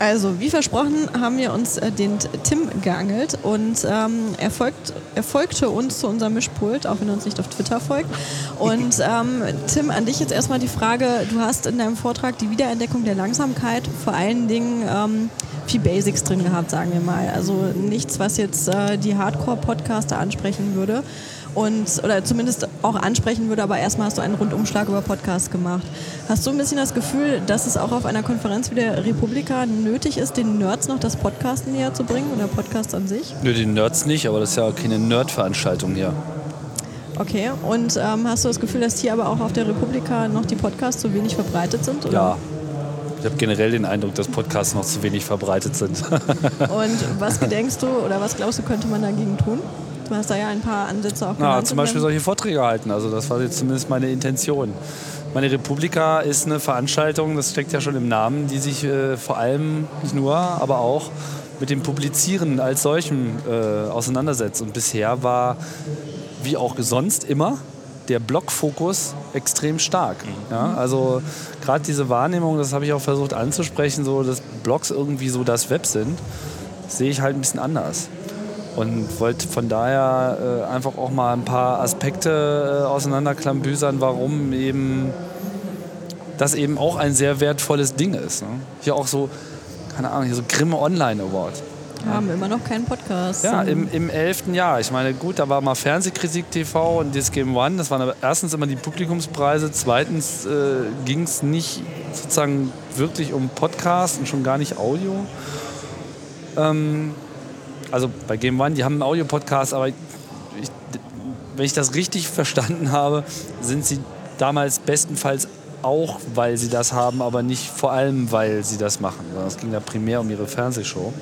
Also, wie versprochen, haben wir uns äh, den Tim geangelt und ähm, er, folgt, er folgte uns zu unserem Mischpult, auch wenn er uns nicht auf Twitter folgt. Und ähm, Tim, an dich jetzt erstmal die Frage: Du hast in deinem Vortrag die Wiederentdeckung der Langsamkeit vor allen Dingen ähm, viel Basics drin gehabt, sagen wir mal. Also nichts, was jetzt äh, die Hardcore-Podcaster ansprechen würde und oder zumindest auch ansprechen würde, aber erstmal hast du einen Rundumschlag über Podcasts gemacht. Hast du ein bisschen das Gefühl, dass es auch auf einer Konferenz wie der Republika nötig ist, den Nerds noch das Podcasten näher zu bringen oder Podcasts an sich? Nö, den Nerds nicht, aber das ist ja keine Nerd-Veranstaltung hier. Okay, und ähm, hast du das Gefühl, dass hier aber auch auf der Republika noch die Podcasts so wenig verbreitet sind? Oder? Ja, ich habe generell den Eindruck, dass Podcasts noch zu wenig verbreitet sind. Und was gedenkst du oder was glaubst du, könnte man dagegen tun? Du hast da ja ein paar Ansätze auch. Ja, zum Beispiel solche Vorträge halten. Also das war jetzt zumindest meine Intention. Meine Republika ist eine Veranstaltung, das steckt ja schon im Namen, die sich äh, vor allem nicht nur, aber auch mit dem Publizieren als solchem äh, auseinandersetzt. Und bisher war, wie auch sonst immer, der Blogfokus extrem stark. Mhm. Ja, also gerade diese Wahrnehmung, das habe ich auch versucht anzusprechen, so dass Blogs irgendwie so das Web sind, sehe ich halt ein bisschen anders. Und wollte von daher äh, einfach auch mal ein paar Aspekte äh, auseinanderklambüsern, warum eben das eben auch ein sehr wertvolles Ding ist. Ne? Hier auch so, keine Ahnung, hier so Grimme Online Award. Wir haben immer noch keinen Podcast. Ja, im, im elften Jahr. Ich meine, gut, da war mal Fernsehkritik TV und das Game One. Das waren aber erstens immer die Publikumspreise. Zweitens äh, ging es nicht sozusagen wirklich um Podcast und schon gar nicht Audio. Ähm, also bei Game One, die haben einen Audio-Podcast, aber ich, wenn ich das richtig verstanden habe, sind sie damals bestenfalls auch, weil sie das haben, aber nicht vor allem, weil sie das machen. Es ging da primär um ihre Fernsehshow.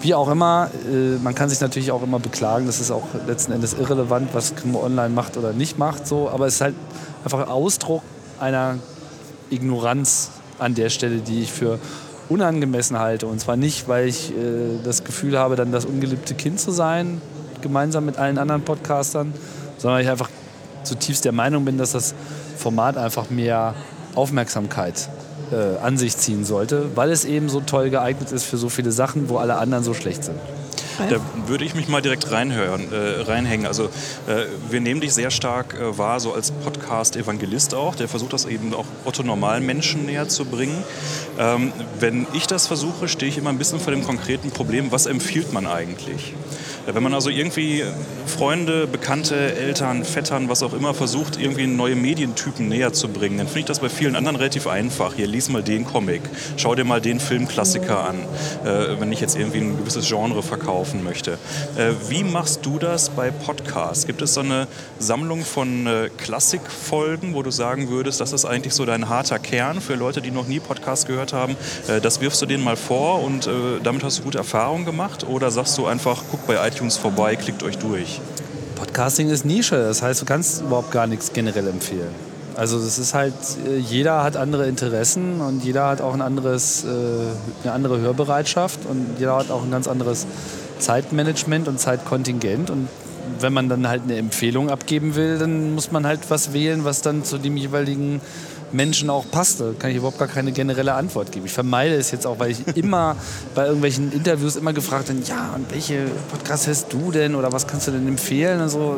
Wie auch immer, äh, man kann sich natürlich auch immer beklagen, das ist auch letzten Endes irrelevant, was Grimme Online macht oder nicht macht, so, aber es ist halt einfach Ausdruck einer Ignoranz an der Stelle, die ich für unangemessen halte. Und zwar nicht, weil ich äh, das Gefühl habe, dann das ungeliebte Kind zu sein, gemeinsam mit allen anderen Podcastern, sondern ich einfach zutiefst der Meinung bin, dass das Format einfach mehr Aufmerksamkeit äh, an sich ziehen sollte, weil es eben so toll geeignet ist für so viele Sachen, wo alle anderen so schlecht sind. Da würde ich mich mal direkt reinhören, äh, reinhängen. Also äh, wir nehmen dich sehr stark äh, wahr, so als Podcast-Evangelist auch. Der versucht das eben auch Otto normalen Menschen näher zu bringen. Ähm, wenn ich das versuche, stehe ich immer ein bisschen vor dem konkreten Problem, was empfiehlt man eigentlich? Wenn man also irgendwie Freunde, Bekannte, Eltern, Vettern, was auch immer versucht, irgendwie neue Medientypen näher zu bringen, dann finde ich das bei vielen anderen relativ einfach. Hier, lies mal den Comic, schau dir mal den Filmklassiker an, äh, wenn ich jetzt irgendwie ein gewisses Genre verkaufen möchte. Äh, wie machst du das bei Podcasts? Gibt es so eine Sammlung von äh, Klassikfolgen, wo du sagen würdest, das ist eigentlich so dein harter Kern für Leute, die noch nie Podcast gehört haben? Äh, das wirfst du denen mal vor und äh, damit hast du gute Erfahrungen gemacht? Oder sagst du einfach, guck bei iTunes vorbei, klickt euch durch. Podcasting ist Nische, das heißt, du kannst überhaupt gar nichts generell empfehlen. Also das ist halt, äh, jeder hat andere Interessen und jeder hat auch ein anderes, äh, eine andere Hörbereitschaft und jeder hat auch ein ganz anderes Zeitmanagement und Zeitkontingent und wenn man dann halt eine Empfehlung abgeben will, dann muss man halt was wählen, was dann zu dem jeweiligen Menschen auch passt. Da kann ich überhaupt gar keine generelle Antwort geben. Ich vermeide es jetzt auch, weil ich immer bei irgendwelchen Interviews immer gefragt bin, ja, und welche Podcasts hast du denn oder was kannst du denn empfehlen? Also,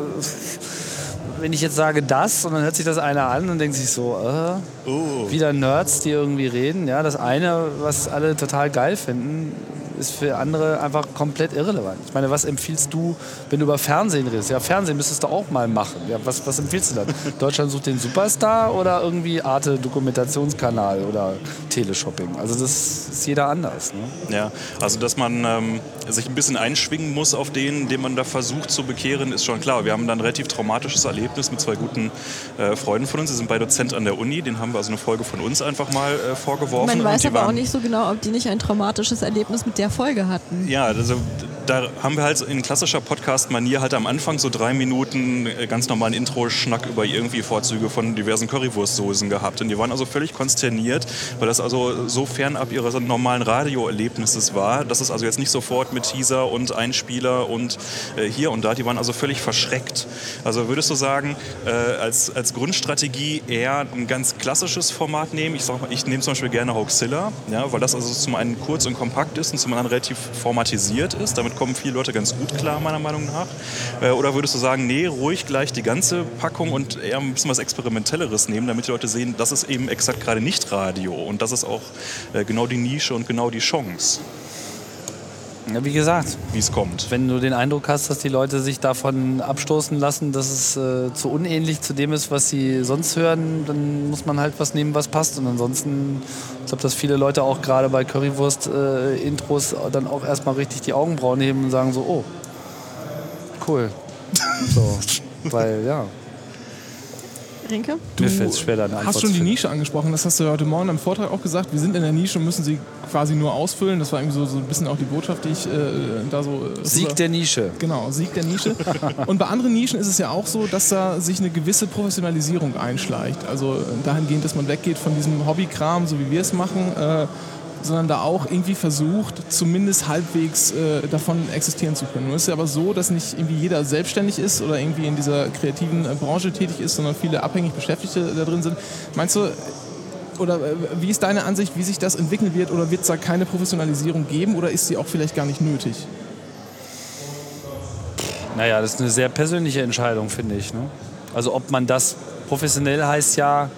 wenn ich jetzt sage das und dann hört sich das einer an und denkt sich so, äh, oh. wieder Nerds, die irgendwie reden. Ja, das eine, was alle total geil finden, ist für andere einfach komplett irrelevant. Ich meine, was empfiehlst du, wenn du über Fernsehen redest? Ja, Fernsehen müsstest du auch mal machen. Ja, was, was empfiehlst du dann? Deutschland sucht den Superstar oder irgendwie Arte Dokumentationskanal oder Teleshopping? Also das ist jeder anders. Ne? Ja, also dass man ähm, sich ein bisschen einschwingen muss auf den, den man da versucht zu bekehren, ist schon klar. Wir haben dann ein relativ traumatisches Erlebnis mit zwei guten äh, Freunden von uns. Sie sind beide Dozent an der Uni. Den haben wir also eine Folge von uns einfach mal äh, vorgeworfen. Man weiß aber auch nicht so genau, ob die nicht ein traumatisches Erlebnis mit der Folge hatten. Ja, also da haben wir halt in klassischer Podcast-Manier halt am Anfang so drei Minuten äh, ganz normalen Intro-Schnack über irgendwie Vorzüge von diversen Currywurstsoßen gehabt. Und die waren also völlig konsterniert, weil das also so fernab ihres normalen Radioerlebnisses war, dass es also jetzt nicht sofort mit Teaser und Einspieler und äh, hier und da, die waren also völlig verschreckt. Also würdest du sagen, äh, als, als Grundstrategie eher ein ganz klassisches Format nehmen? Ich, ich nehme zum Beispiel gerne Hoaxilla, ja, weil das also zum einen kurz und kompakt ist und zum anderen relativ formatisiert ist. Damit kommen viele Leute ganz gut klar, meiner Meinung nach. Äh, oder würdest du sagen, nee, ruhig gleich die ganze Packung und eher ein bisschen was Experimentelleres nehmen, damit die Leute sehen, das ist eben exakt gerade nicht Radio und das ist auch äh, genau die Nische und genau die Chance. Ja, wie gesagt, wie es kommt. Wenn du den Eindruck hast, dass die Leute sich davon abstoßen lassen, dass es äh, zu unähnlich zu dem ist, was sie sonst hören, dann muss man halt was nehmen, was passt. Und ansonsten, ich glaube, dass viele Leute auch gerade bei Currywurst-Intros äh, dann auch erstmal richtig die Augenbrauen heben und sagen so, oh, cool. so, weil ja. Rinke? Du Mir fällt es schwer, deine Antwort hast schon die Nische angesprochen. Das hast du heute Morgen im Vortrag auch gesagt. Wir sind in der Nische und müssen sie quasi nur ausfüllen. Das war irgendwie so, so ein bisschen auch die Botschaft, die ich äh, da so. Äh, Sieg der Nische. Genau, Sieg der Nische. und bei anderen Nischen ist es ja auch so, dass da sich eine gewisse Professionalisierung einschleicht. Also dahingehend, dass man weggeht von diesem Hobbykram, so wie wir es machen. Äh, sondern da auch irgendwie versucht, zumindest halbwegs äh, davon existieren zu können. Nun ist ja aber so, dass nicht irgendwie jeder selbstständig ist oder irgendwie in dieser kreativen äh, Branche tätig ist, sondern viele abhängig Beschäftigte da drin sind. Meinst du, oder äh, wie ist deine Ansicht, wie sich das entwickeln wird? Oder wird es da keine Professionalisierung geben oder ist sie auch vielleicht gar nicht nötig? Naja, das ist eine sehr persönliche Entscheidung, finde ich. Ne? Also ob man das professionell heißt ja,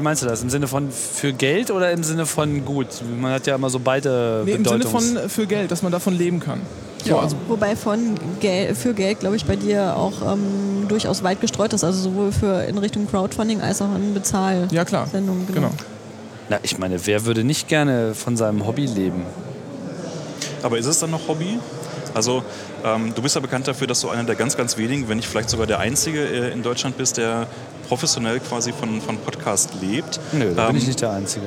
wie meinst du das? Im Sinne von für Geld oder im Sinne von gut? Man hat ja immer so beide nee, Im Sinne von für Geld, dass man davon leben kann. So, ja. also Wobei von Gel für Geld, glaube ich, bei dir auch ähm, durchaus weit gestreut ist. Also sowohl für in Richtung Crowdfunding als auch in Bezahl. Ja, klar. Sendungen, genau. genau. Na, ich meine, wer würde nicht gerne von seinem Hobby leben? Aber ist es dann noch Hobby? Also ähm, du bist ja bekannt dafür, dass du einer der ganz, ganz wenigen, wenn nicht vielleicht sogar der Einzige äh, in Deutschland bist, der professionell quasi von, von Podcast lebt. Nö, da ähm, bin ich ähm, nicht der Einzige.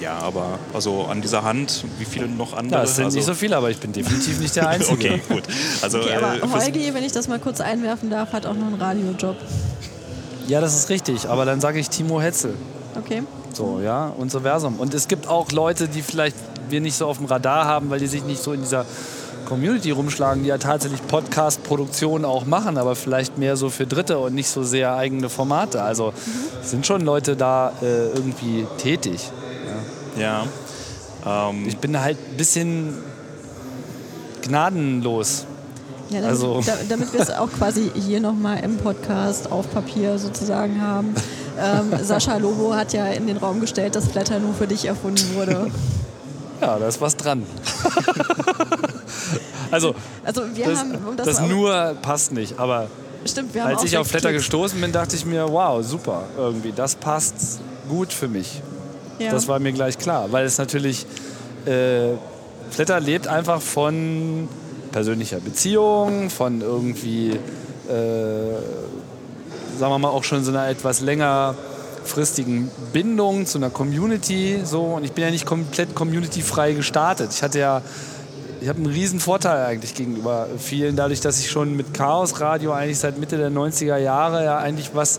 Ja, aber also an dieser Hand, wie viele noch andere? Ja, es sind also nicht so viele, aber ich bin definitiv nicht der Einzige. okay, gut. Also, okay, aber äh, Holgi, wenn ich das mal kurz einwerfen darf, hat auch noch einen Radiojob. Ja, das ist richtig, aber dann sage ich Timo Hetzel. Okay. So, ja, und so versum. Und es gibt auch Leute, die vielleicht wir nicht so auf dem Radar haben, weil die sich nicht so in dieser Community rumschlagen, die ja tatsächlich Podcast-Produktionen auch machen, aber vielleicht mehr so für Dritte und nicht so sehr eigene Formate. Also mhm. sind schon Leute da äh, irgendwie tätig. Ja. ja. Ähm. Ich bin halt ein bisschen gnadenlos. Ja, damit, also. da, damit wir es auch quasi hier nochmal im Podcast auf Papier sozusagen haben. Ähm, Sascha Lobo hat ja in den Raum gestellt, dass Flatter nur für dich erfunden wurde. Ja, da ist was dran. also, also wir das, haben, um das, das nur passt nicht, aber Stimmt, als ich auf Flatter gestoßen bin, dachte ich mir, wow, super, irgendwie, das passt gut für mich. Ja. Das war mir gleich klar, weil es natürlich, äh, Flatter lebt einfach von persönlicher Beziehung, von irgendwie, äh, sagen wir mal, auch schon so einer etwas länger langfristigen Bindung zu einer Community. So. Und ich bin ja nicht komplett community-frei gestartet. Ich hatte ja ich habe einen riesen Vorteil eigentlich gegenüber vielen, dadurch, dass ich schon mit Chaos Radio eigentlich seit Mitte der 90er Jahre ja eigentlich was,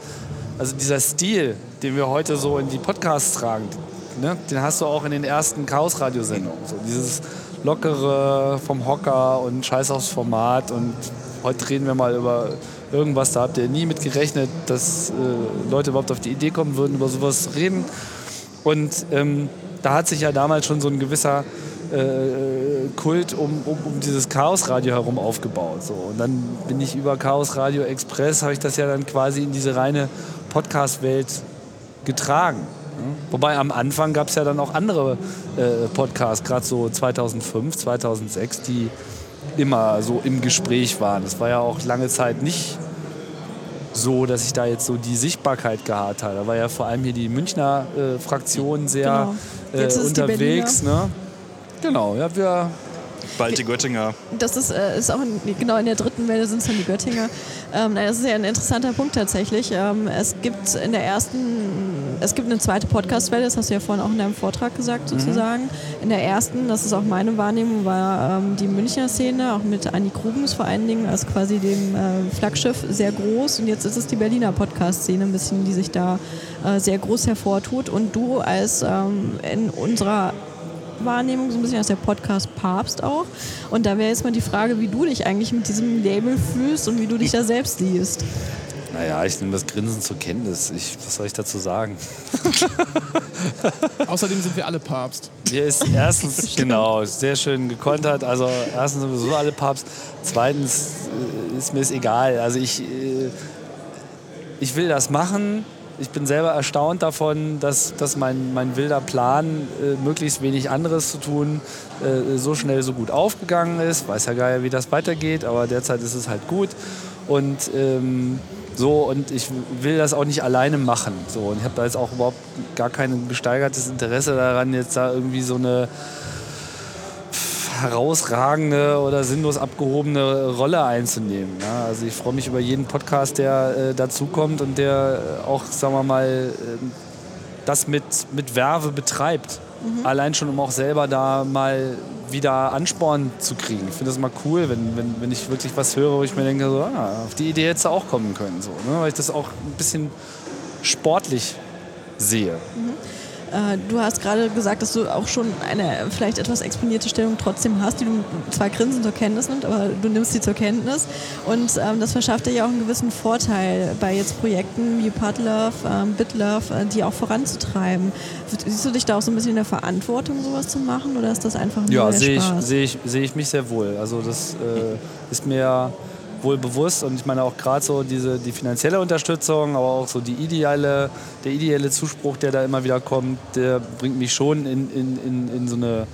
also dieser Stil, den wir heute so in die Podcasts tragen, ne, den hast du auch in den ersten Chaos Radio Sendungen. So dieses lockere vom Hocker und Scheiß aufs Format und heute reden wir mal über irgendwas, da habt ihr nie mit gerechnet, dass äh, Leute überhaupt auf die Idee kommen würden, über sowas zu reden. Und ähm, da hat sich ja damals schon so ein gewisser äh, Kult um, um, um dieses Chaos-Radio herum aufgebaut. So. Und dann bin ich über Chaos Radio Express, habe ich das ja dann quasi in diese reine Podcast-Welt getragen. Wobei am Anfang gab es ja dann auch andere äh, Podcasts, gerade so 2005, 2006, die immer so im Gespräch waren. Es war ja auch lange Zeit nicht so, dass ich da jetzt so die Sichtbarkeit gehabt habe. Da war ja vor allem hier die Münchner äh, Fraktion sehr genau. äh, unterwegs. Ne? Genau, ja, wir Bald die Göttinger. Das ist, äh, ist auch in, genau in der dritten Welle sind es dann die Göttinger. Ähm, das ist ja ein interessanter Punkt tatsächlich. Ähm, es gibt in der ersten, es gibt eine zweite Podcast-Welle, das hast du ja vorhin auch in deinem Vortrag gesagt sozusagen. Mhm. In der ersten, das ist auch meine Wahrnehmung, war ähm, die Münchner Szene, auch mit Annie Krubens vor allen Dingen, als quasi dem äh, Flaggschiff sehr groß. Und jetzt ist es die Berliner Podcast-Szene ein bisschen, die sich da äh, sehr groß hervortut. Und du als ähm, in unserer Wahrnehmung, so ein bisschen als der Podcast Papst auch. Und da wäre jetzt mal die Frage, wie du dich eigentlich mit diesem Label fühlst und wie du dich da selbst liest. Naja, ich nehme das Grinsen zur Kenntnis. Ich, was soll ich dazu sagen? Außerdem sind wir alle Papst. Hier ist erstens, genau, sehr schön gekontert. Also erstens sind wir so alle Papst. Zweitens äh, ist mir es egal. Also ich, äh, ich will das machen ich bin selber erstaunt davon, dass, dass mein, mein wilder Plan, äh, möglichst wenig anderes zu tun, äh, so schnell so gut aufgegangen ist. Weiß ja gar nicht, wie das weitergeht, aber derzeit ist es halt gut. Und ähm, so, und ich will das auch nicht alleine machen. So, und ich habe da jetzt auch überhaupt gar kein gesteigertes Interesse daran, jetzt da irgendwie so eine herausragende oder sinnlos abgehobene Rolle einzunehmen. Ja, also ich freue mich über jeden Podcast, der äh, dazukommt und der auch, sagen wir mal, äh, das mit, mit Werbe betreibt. Mhm. Allein schon, um auch selber da mal wieder Ansporn zu kriegen. Ich finde das mal cool, wenn, wenn, wenn ich wirklich was höre, wo ich mir denke, so, ah, auf die Idee hätte auch kommen können. So, ne? Weil ich das auch ein bisschen sportlich sehe. Mhm. Äh, du hast gerade gesagt, dass du auch schon eine vielleicht etwas exponierte Stellung trotzdem hast, die du zwar grinsend zur Kenntnis nimmst, aber du nimmst sie zur Kenntnis. Und ähm, das verschafft dir ja auch einen gewissen Vorteil bei jetzt Projekten wie Padlove, ähm, Bitlove, äh, die auch voranzutreiben. Siehst du dich da auch so ein bisschen in der Verantwortung, sowas zu machen oder ist das einfach nur Ja, sehe ich, seh ich, seh ich mich sehr wohl. Also das äh, ist mir wohl bewusst und ich meine auch gerade so diese, die finanzielle Unterstützung, aber auch so die ideale, der ideelle Zuspruch, der da immer wieder kommt, der bringt mich schon in, in, in, in so eine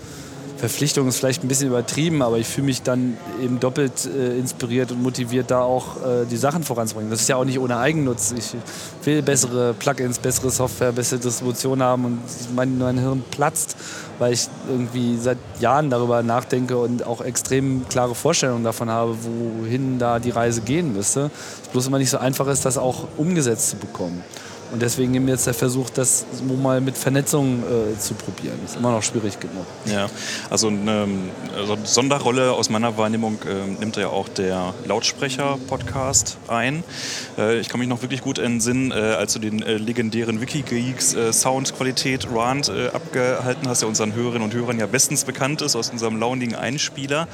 Verpflichtung ist vielleicht ein bisschen übertrieben, aber ich fühle mich dann eben doppelt äh, inspiriert und motiviert, da auch äh, die Sachen voranzubringen. Das ist ja auch nicht ohne Eigennutz. Ich will bessere Plugins, bessere Software, bessere Distribution haben und mein, mein Hirn platzt, weil ich irgendwie seit Jahren darüber nachdenke und auch extrem klare Vorstellungen davon habe, wohin da die Reise gehen müsste. Es bloß immer nicht so einfach ist, das auch umgesetzt zu bekommen. Und deswegen eben jetzt der Versuch, das mal mit Vernetzung äh, zu probieren. Ist immer noch schwierig genug. Ja, also eine also Sonderrolle aus meiner Wahrnehmung äh, nimmt ja auch der Lautsprecher-Podcast ein. Äh, ich kann mich noch wirklich gut entsinnen, äh, als du den äh, legendären Wikigeeks äh, Soundqualität Rand abgehalten hast, der unseren Hörerinnen und Hörern ja bestens bekannt ist aus unserem launigen Einspieler.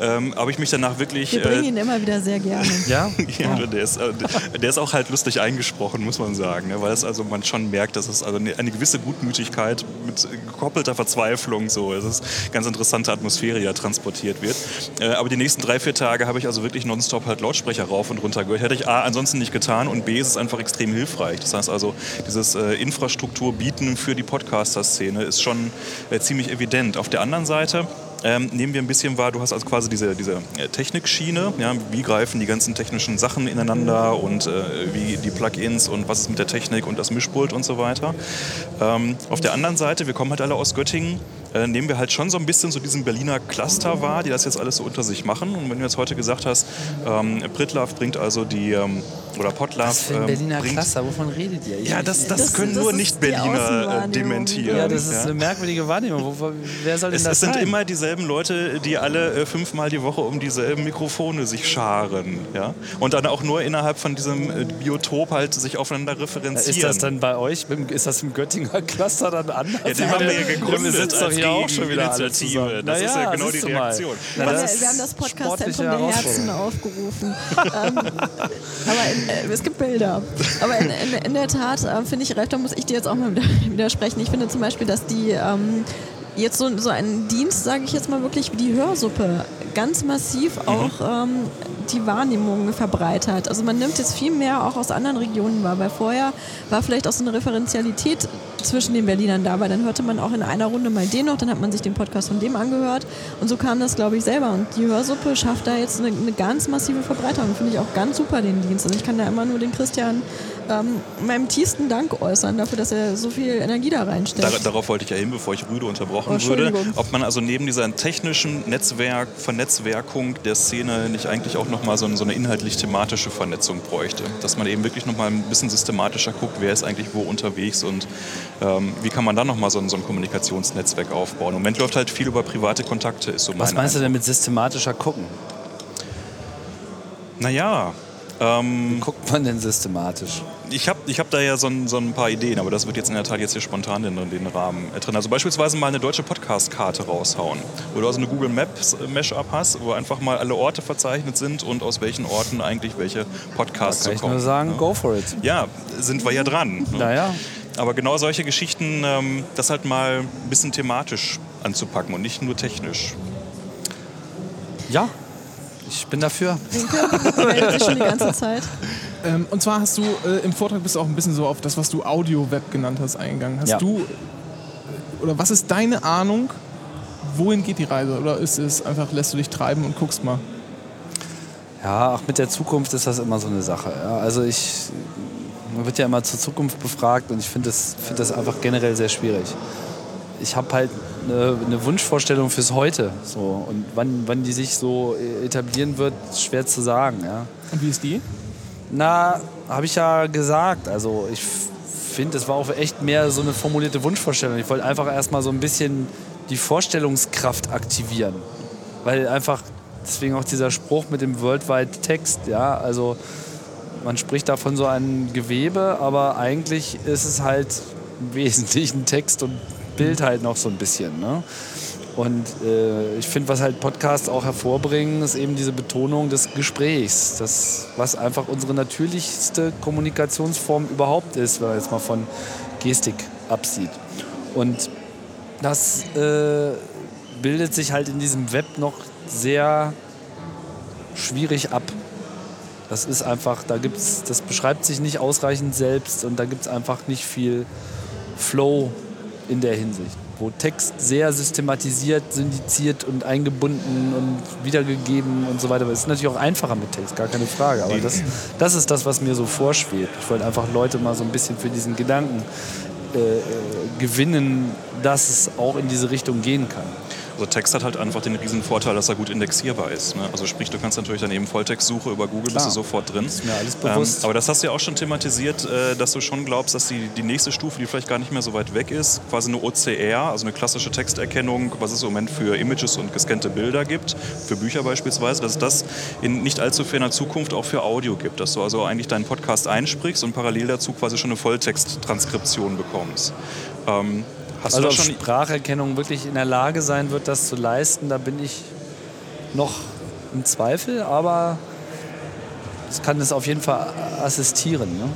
Ähm, habe ich mich danach wirklich... Wir bringen ihn immer wieder sehr gerne. ja? ja, Der, ist, der ist auch halt lustig eingesprochen, muss man sagen. Ne? Weil es also man schon merkt, dass es also eine, eine gewisse Gutmütigkeit mit gekoppelter Verzweiflung so, es ist ganz interessante Atmosphäre ja transportiert wird. Äh, aber die nächsten drei, vier Tage habe ich also wirklich nonstop halt Lautsprecher rauf und runter gehört. Hätte ich A ansonsten nicht getan und B ist es einfach extrem hilfreich. Das heißt also, dieses äh, Infrastruktur bieten für die Podcaster-Szene ist schon äh, ziemlich evident. Auf der anderen Seite ähm, nehmen wir ein bisschen wahr, du hast also quasi diese, diese äh, Technikschiene, ja, wie greifen die ganzen technischen Sachen ineinander und äh, wie die Plugins und was ist mit der Technik und das Mischpult und so weiter. Ähm, auf der anderen Seite, wir kommen halt alle aus Göttingen, äh, nehmen wir halt schon so ein bisschen so diesen Berliner Cluster wahr, die das jetzt alles so unter sich machen. Und wenn du jetzt heute gesagt hast, ähm, Pritlove bringt also die, ähm, oder Potlove. Was für ein ähm, Berliner bringt, Cluster, wovon redet ihr? Ich ja, das, das, das können das nur Nicht-Berliner äh, dementieren. Ja, das ist ja. eine merkwürdige Wahrnehmung. Wo, wer soll denn es, das Es sind sein? immer dieselben Leute, die alle äh, fünfmal die Woche um dieselben Mikrofone sich scharen. Ja? Und dann auch nur innerhalb von diesem äh, Biotop halt sich aufeinander referenzieren. Ist das dann bei euch, ist das im Göttinger Cluster dann anders? Ja, den haben wir ja gegründet als ja auch schon wieder Initiative. Das ist ja genau die Reaktion. Na, wir haben das Podcast-Zentrum der Herzen aufgerufen. ähm, aber in, äh, es gibt Bilder. Aber in, in, in der Tat äh, finde ich, Ralf, da muss ich dir jetzt auch mal widersprechen. Ich finde zum Beispiel, dass die ähm, jetzt so, so einen Dienst, sage ich jetzt mal wirklich, wie die Hörsuppe, ganz massiv mhm. auch ähm, die Wahrnehmung verbreitert. Also man nimmt jetzt viel mehr auch aus anderen Regionen wahr, weil vorher war vielleicht auch so eine Referenzialität zwischen den Berlinern da, weil dann hörte man auch in einer Runde mal den noch, dann hat man sich den Podcast von dem angehört und so kam das, glaube ich, selber. Und die Hörsuppe schafft da jetzt eine, eine ganz massive Verbreitung. Finde ich auch ganz super den Dienst. Also ich kann da immer nur den Christian ähm, meinem tiefsten Dank äußern dafür, dass er so viel Energie da reinsteckt. Dar darauf wollte ich ja hin, bevor ich Rüde unterbrochen oh, würde. Ob man also neben dieser technischen Netzwerk, Vernetzwerkung der Szene nicht eigentlich auch nochmal so, so eine inhaltlich-thematische Vernetzung bräuchte. Dass man eben wirklich nochmal ein bisschen systematischer guckt, wer ist eigentlich wo unterwegs und ähm, wie kann man dann nochmal so, so ein Kommunikationsnetzwerk aufbauen. Im Moment läuft halt viel über private Kontakte. Ist so Was meinst du denn mit systematischer gucken? Naja, ähm, Wie guckt man denn systematisch? Ich habe ich hab da ja so ein, so ein, paar Ideen, aber das wird jetzt in der Tat jetzt hier spontan in den Rahmen drin. Also beispielsweise mal eine deutsche Podcast-Karte raushauen, wo du also eine Google Maps Mashup hast, wo einfach mal alle Orte verzeichnet sind und aus welchen Orten eigentlich welche Podcasts da kann kommen. Ich nur sagen, ne? go for it. Ja, sind wir ja dran. Ne? Naja. Aber genau solche Geschichten, ähm, das halt mal ein bisschen thematisch anzupacken und nicht nur technisch. Ja, ich bin dafür. Winke, sich schon die ganze Zeit. Ähm, und zwar hast du äh, im Vortrag bist du auch ein bisschen so auf das, was du Audio-Web genannt hast, eingegangen. Hast ja. du äh, oder was ist deine Ahnung, wohin geht die Reise? Oder ist es einfach, lässt du dich treiben und guckst mal? Ja, auch mit der Zukunft ist das immer so eine Sache. Ja. Also ich, man wird ja immer zur Zukunft befragt und ich finde das, find das einfach generell sehr schwierig. Ich habe halt eine, eine, Wunschvorstellung fürs Heute. So. Und wann, wann die sich so etablieren wird, ist schwer zu sagen. Ja. Und wie ist die? Na, habe ich ja gesagt. Also ich finde, es war auch echt mehr so eine formulierte Wunschvorstellung. Ich wollte einfach erstmal so ein bisschen die Vorstellungskraft aktivieren. Weil einfach, deswegen auch dieser Spruch mit dem Worldwide Text, ja, also man spricht da von so einem Gewebe, aber eigentlich ist es halt im Wesentlichen Text und Bild halt noch so ein bisschen. Ne? Und äh, ich finde, was halt Podcasts auch hervorbringen, ist eben diese Betonung des Gesprächs. Das, was einfach unsere natürlichste Kommunikationsform überhaupt ist, wenn man jetzt mal von Gestik absieht. Und das äh, bildet sich halt in diesem Web noch sehr schwierig ab. Das ist einfach, da gibt's, das beschreibt sich nicht ausreichend selbst und da gibt es einfach nicht viel Flow in der Hinsicht, wo Text sehr systematisiert, syndiziert und eingebunden und wiedergegeben und so weiter. Es ist natürlich auch einfacher mit Text, gar keine Frage. Aber das, das ist das, was mir so vorschwebt. Ich wollte einfach Leute mal so ein bisschen für diesen Gedanken äh, äh gewinnen, dass es auch in diese Richtung gehen kann. Also Text hat halt einfach den riesen Vorteil, dass er gut indexierbar ist. Ne? Also sprich, du kannst natürlich dann eben Volltextsuche über Google, Klar. bist du sofort drin. Ist mir alles bewusst. Ähm, aber das hast du ja auch schon thematisiert, äh, dass du schon glaubst, dass die, die nächste Stufe, die vielleicht gar nicht mehr so weit weg ist, quasi eine OCR, also eine klassische Texterkennung, was es im Moment für Images und gescannte Bilder gibt, für Bücher beispielsweise, dass es das in nicht allzu ferner Zukunft auch für Audio gibt. Dass du also eigentlich deinen Podcast einsprichst und parallel dazu quasi schon eine Volltexttranskription bekommst. Ähm, Hast also du schon Spracherkennung wirklich in der Lage sein wird, das zu leisten, da bin ich noch im Zweifel, aber es kann es auf jeden Fall assistieren. Ne?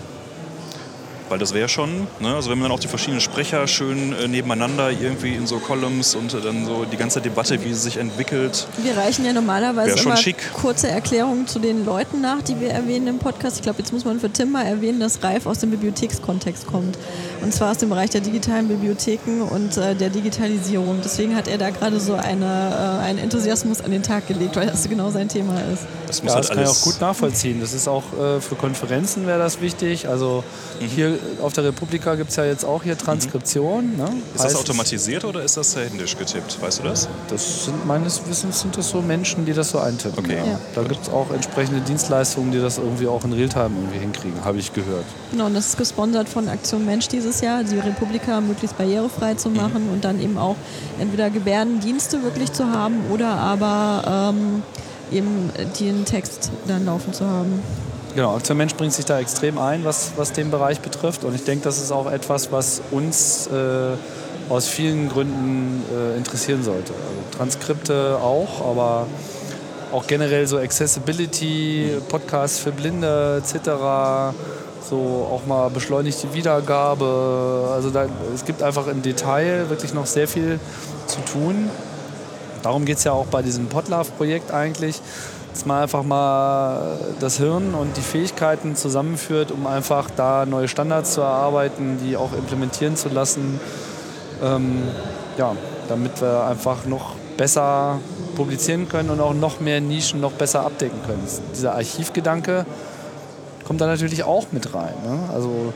Weil das wäre schon, ne? also wenn man dann auch die verschiedenen Sprecher schön äh, nebeneinander irgendwie in so Columns und äh, dann so die ganze Debatte, wie sie sich entwickelt. Wir reichen ja normalerweise immer schick. kurze Erklärungen zu den Leuten nach, die wir erwähnen im Podcast. Ich glaube, jetzt muss man für Tim mal erwähnen, dass Ralf aus dem Bibliothekskontext kommt. Und zwar aus dem Bereich der digitalen Bibliotheken und äh, der Digitalisierung. Deswegen hat er da gerade so eine, äh, einen Enthusiasmus an den Tag gelegt, weil das genau sein Thema ist. Das, muss ja, halt das kann ich auch gut nachvollziehen. Das ist auch äh, für Konferenzen wäre das wichtig. Also mhm. hier auf der Republika gibt es ja jetzt auch hier Transkription. Mhm. Ne? Ist heißt, das automatisiert oder ist das händisch getippt? Weißt du das? Das sind meines Wissens sind das so Menschen, die das so eintippen. Okay. Ja. Ja. Da gibt es auch entsprechende Dienstleistungen, die das irgendwie auch in Realtime irgendwie hinkriegen, habe ich gehört. Genau, und das ist gesponsert von Aktion Mensch dieses Jahr, die Republika möglichst barrierefrei zu mhm. machen mhm. und dann eben auch entweder Gebärdendienste wirklich zu haben oder aber ähm, eben den Text dann laufen zu haben. Genau, Aktion Mensch bringt sich da extrem ein, was, was den Bereich betrifft. Und ich denke, das ist auch etwas, was uns äh, aus vielen Gründen äh, interessieren sollte. Also Transkripte auch, aber auch generell so Accessibility, Podcasts für Blinde etc., so auch mal beschleunigte Wiedergabe. Also da, es gibt einfach im Detail wirklich noch sehr viel zu tun. darum geht es ja auch bei diesem Podlove-Projekt eigentlich, dass man einfach mal das Hirn und die Fähigkeiten zusammenführt, um einfach da neue Standards zu erarbeiten, die auch implementieren zu lassen. Ähm, ja, damit wir einfach noch besser publizieren können und auch noch mehr Nischen noch besser abdecken können. Dieser Archivgedanke kommt da natürlich auch mit rein. Ne? Also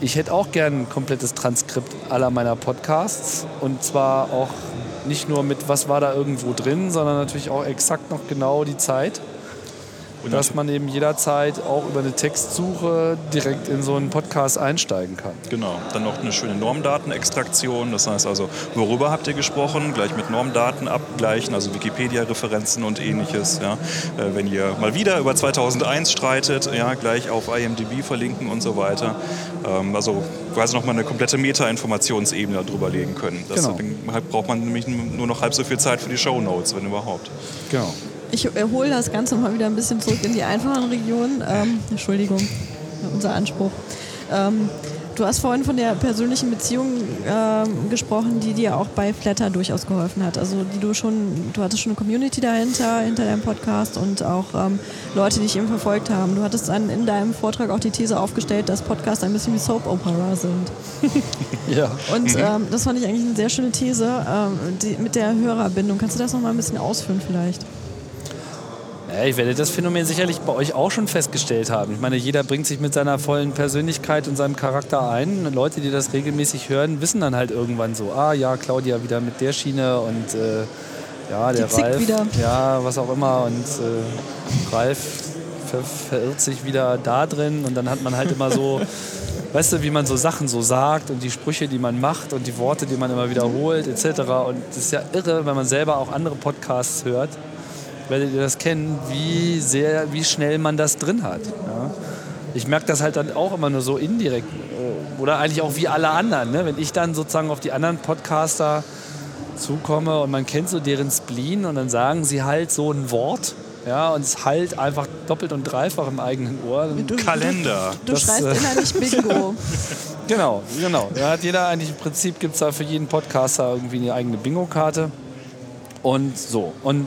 ich hätte auch gern ein komplettes Transkript aller meiner Podcasts und zwar auch nicht nur mit, was war da irgendwo drin, sondern natürlich auch exakt noch genau die Zeit. Und dass man eben jederzeit auch über eine Textsuche direkt in so einen Podcast einsteigen kann. Genau, dann noch eine schöne Normdatenextraktion. Das heißt also, worüber habt ihr gesprochen? Gleich mit Normdaten abgleichen, also Wikipedia-Referenzen und ähnliches. Ja. Äh, wenn ihr mal wieder über 2001 streitet, ja, gleich auf IMDb verlinken und so weiter. Ähm, also quasi nochmal eine komplette Meta-Informationsebene darüber legen können. Deswegen genau. braucht man nämlich nur noch halb so viel Zeit für die Show Notes, wenn überhaupt. Genau ich hole das Ganze mal wieder ein bisschen zurück in die einfachen Regionen. Ähm, Entschuldigung, unser Anspruch. Ähm, du hast vorhin von der persönlichen Beziehung ähm, gesprochen, die dir auch bei Flatter durchaus geholfen hat. Also die du schon, du hattest schon eine Community dahinter, hinter deinem Podcast und auch ähm, Leute, die dich eben verfolgt haben. Du hattest dann in deinem Vortrag auch die These aufgestellt, dass Podcasts ein bisschen wie Soap Opera sind. ja. Und mhm. ähm, das fand ich eigentlich eine sehr schöne These ähm, die, mit der Hörerbindung. Kannst du das noch mal ein bisschen ausführen vielleicht? Ja, ich werde das Phänomen sicherlich bei euch auch schon festgestellt haben. Ich meine, jeder bringt sich mit seiner vollen Persönlichkeit und seinem Charakter ein. Und Leute, die das regelmäßig hören, wissen dann halt irgendwann so, ah ja, Claudia wieder mit der Schiene und äh, ja, der Ralf, wieder. ja, was auch immer. Und äh, Ralf ver verirrt sich wieder da drin und dann hat man halt immer so, weißt du, wie man so Sachen so sagt und die Sprüche, die man macht und die Worte, die man immer wiederholt etc. Und das ist ja irre, wenn man selber auch andere Podcasts hört werdet ihr das kennen, wie sehr, wie schnell man das drin hat. Ja? Ich merke das halt dann auch immer nur so indirekt äh, oder eigentlich auch wie alle anderen. Ne? Wenn ich dann sozusagen auf die anderen Podcaster zukomme und man kennt so deren Spleen und dann sagen sie halt so ein Wort ja, und es halt einfach doppelt und dreifach im eigenen Ohr. Du, Kalender. Du, du das, schreist äh, innerlich Bingo. genau, genau. Da hat jeder eigentlich im Prinzip gibt es da für jeden Podcaster irgendwie eine eigene Bingo-Karte. Und so. Und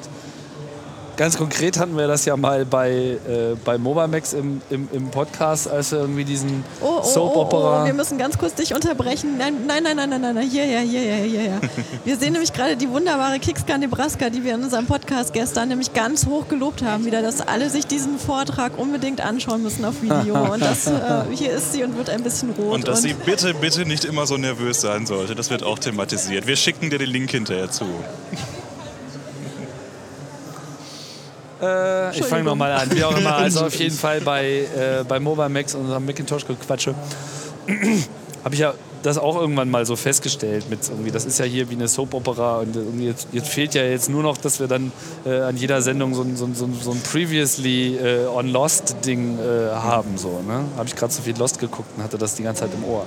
Ganz konkret hatten wir das ja mal bei, äh, bei Mobamax im, im, im Podcast, als wir irgendwie diesen oh, oh, Soap-Opera... Oh, oh, wir müssen ganz kurz dich unterbrechen. Nein, nein, nein, nein, nein, nein, nein. hierher, hierher, hierher. Wir sehen nämlich gerade die wunderbare Kickscan Nebraska, die wir in unserem Podcast gestern nämlich ganz hoch gelobt haben, wieder, dass alle sich diesen Vortrag unbedingt anschauen müssen auf Video. Und das, äh, hier ist sie und wird ein bisschen rot. Und dass und sie bitte, bitte nicht immer so nervös sein sollte. Das wird auch thematisiert. Wir schicken dir den Link hinterher zu. Äh, ich fange nochmal an, wie auch immer. Also auf jeden Fall bei, äh, bei Mobile Max und unserem Macintosh-Gequatsche habe ich ja das auch irgendwann mal so festgestellt mit irgendwie, das ist ja hier wie eine Soap-Opera und jetzt, jetzt, fehlt ja jetzt nur noch, dass wir dann äh, an jeder Sendung so ein, so so so ein Previously äh, on Lost-Ding äh, haben. So, ne? Habe ich gerade so viel Lost geguckt und hatte das die ganze Zeit im Ohr.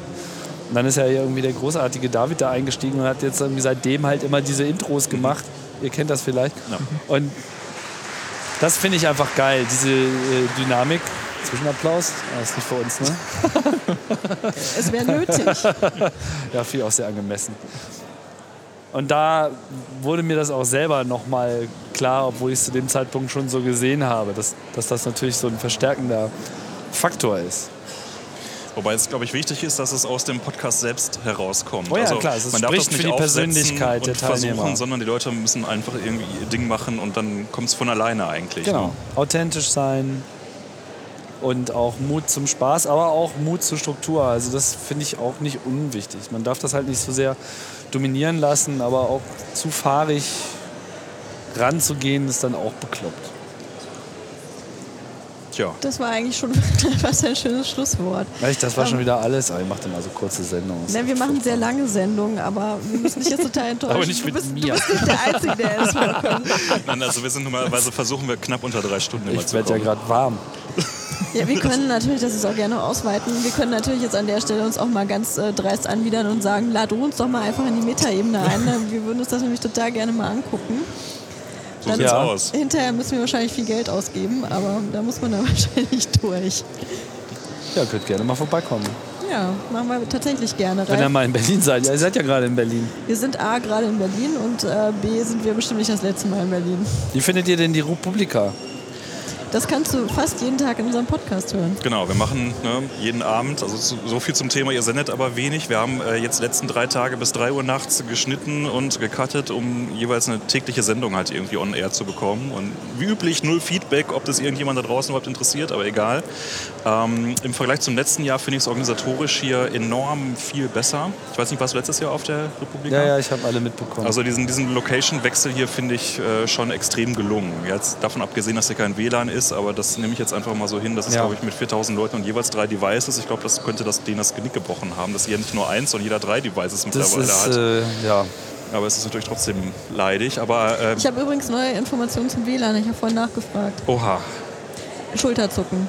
Und dann ist ja irgendwie der großartige David da eingestiegen und hat jetzt irgendwie seitdem halt immer diese Intros gemacht. Ihr kennt das vielleicht. Ja. Und das finde ich einfach geil, diese äh, Dynamik. Zwischenapplaus? Das ist nicht für uns, ne? es wäre nötig. ja, viel auch sehr angemessen. Und da wurde mir das auch selber nochmal klar, obwohl ich es zu dem Zeitpunkt schon so gesehen habe, dass, dass das natürlich so ein verstärkender Faktor ist. Wobei es, glaube ich, wichtig ist, dass es aus dem Podcast selbst herauskommt. Oh ja, also, klar, es man darf das nicht für die Persönlichkeit der Teilnehmer. Versuchen, sondern die Leute müssen einfach irgendwie ihr Ding machen und dann kommt es von alleine eigentlich. Genau, ne? authentisch sein und auch Mut zum Spaß, aber auch Mut zur Struktur. Also das finde ich auch nicht unwichtig. Man darf das halt nicht so sehr dominieren lassen, aber auch zu fahrig ranzugehen, ist dann auch bekloppt. Tja. Das war eigentlich schon fast ein schönes Schlusswort. Echt, das war um, schon ähm, wieder alles. Aber ich mache immer so kurze Sendungen. Ne, wir machen sehr lange Sendungen, aber wir müssen dich jetzt total enttäuschen. aber nicht mit du bist, mir. Du bist nicht der Einzige, der es kann. Nein, also wir sind normalerweise versuchen wir knapp unter drei Stunden immer Ich werde ja gerade warm. Ja, wir können natürlich, das ist auch gerne ausweiten, wir können natürlich jetzt an der Stelle uns auch mal ganz äh, dreist anwidern und sagen, lad uns doch mal einfach in die Metaebene ein. Wir würden uns das nämlich total gerne mal angucken. So dann sieht's aus. Hinterher müssen wir wahrscheinlich viel Geld ausgeben, aber da muss man dann wahrscheinlich durch. Ja, könnt gerne mal vorbeikommen. Ja, machen wir tatsächlich gerne. Wenn ihr mal in Berlin seid. Ja, ihr seid ja gerade in Berlin. Wir sind A, gerade in Berlin und äh, B, sind wir bestimmt nicht das letzte Mal in Berlin. Wie findet ihr denn die Republika? Das kannst du fast jeden Tag in unserem Podcast hören. Genau, wir machen ne, jeden Abend, also so viel zum Thema, ihr sendet aber wenig. Wir haben äh, jetzt die letzten drei Tage bis 3 Uhr nachts geschnitten und gecuttet, um jeweils eine tägliche Sendung halt irgendwie on air zu bekommen. Und wie üblich null Feedback, ob das irgendjemand da draußen überhaupt interessiert, aber egal. Ähm, Im Vergleich zum letzten Jahr finde ich es organisatorisch hier enorm viel besser. Ich weiß nicht, warst du letztes Jahr auf der Republika? Ja, ja, ich habe alle mitbekommen. Also diesen, diesen Location-Wechsel hier finde ich äh, schon extrem gelungen. Jetzt davon abgesehen, dass hier kein WLAN ist, aber das nehme ich jetzt einfach mal so hin. Das ist, Ja. glaube ich, mit 4000 Leuten und jeweils drei Devices. Ich glaube, das könnte das, denen das Genick gebrochen haben, dass hier nicht nur eins, sondern jeder drei Devices das mittlerweile ist, hat. äh, ja. Aber es ist natürlich trotzdem leidig. Aber äh, Ich habe übrigens neue Informationen zum WLAN. Ich habe vorhin nachgefragt. oha, Schulterzucken.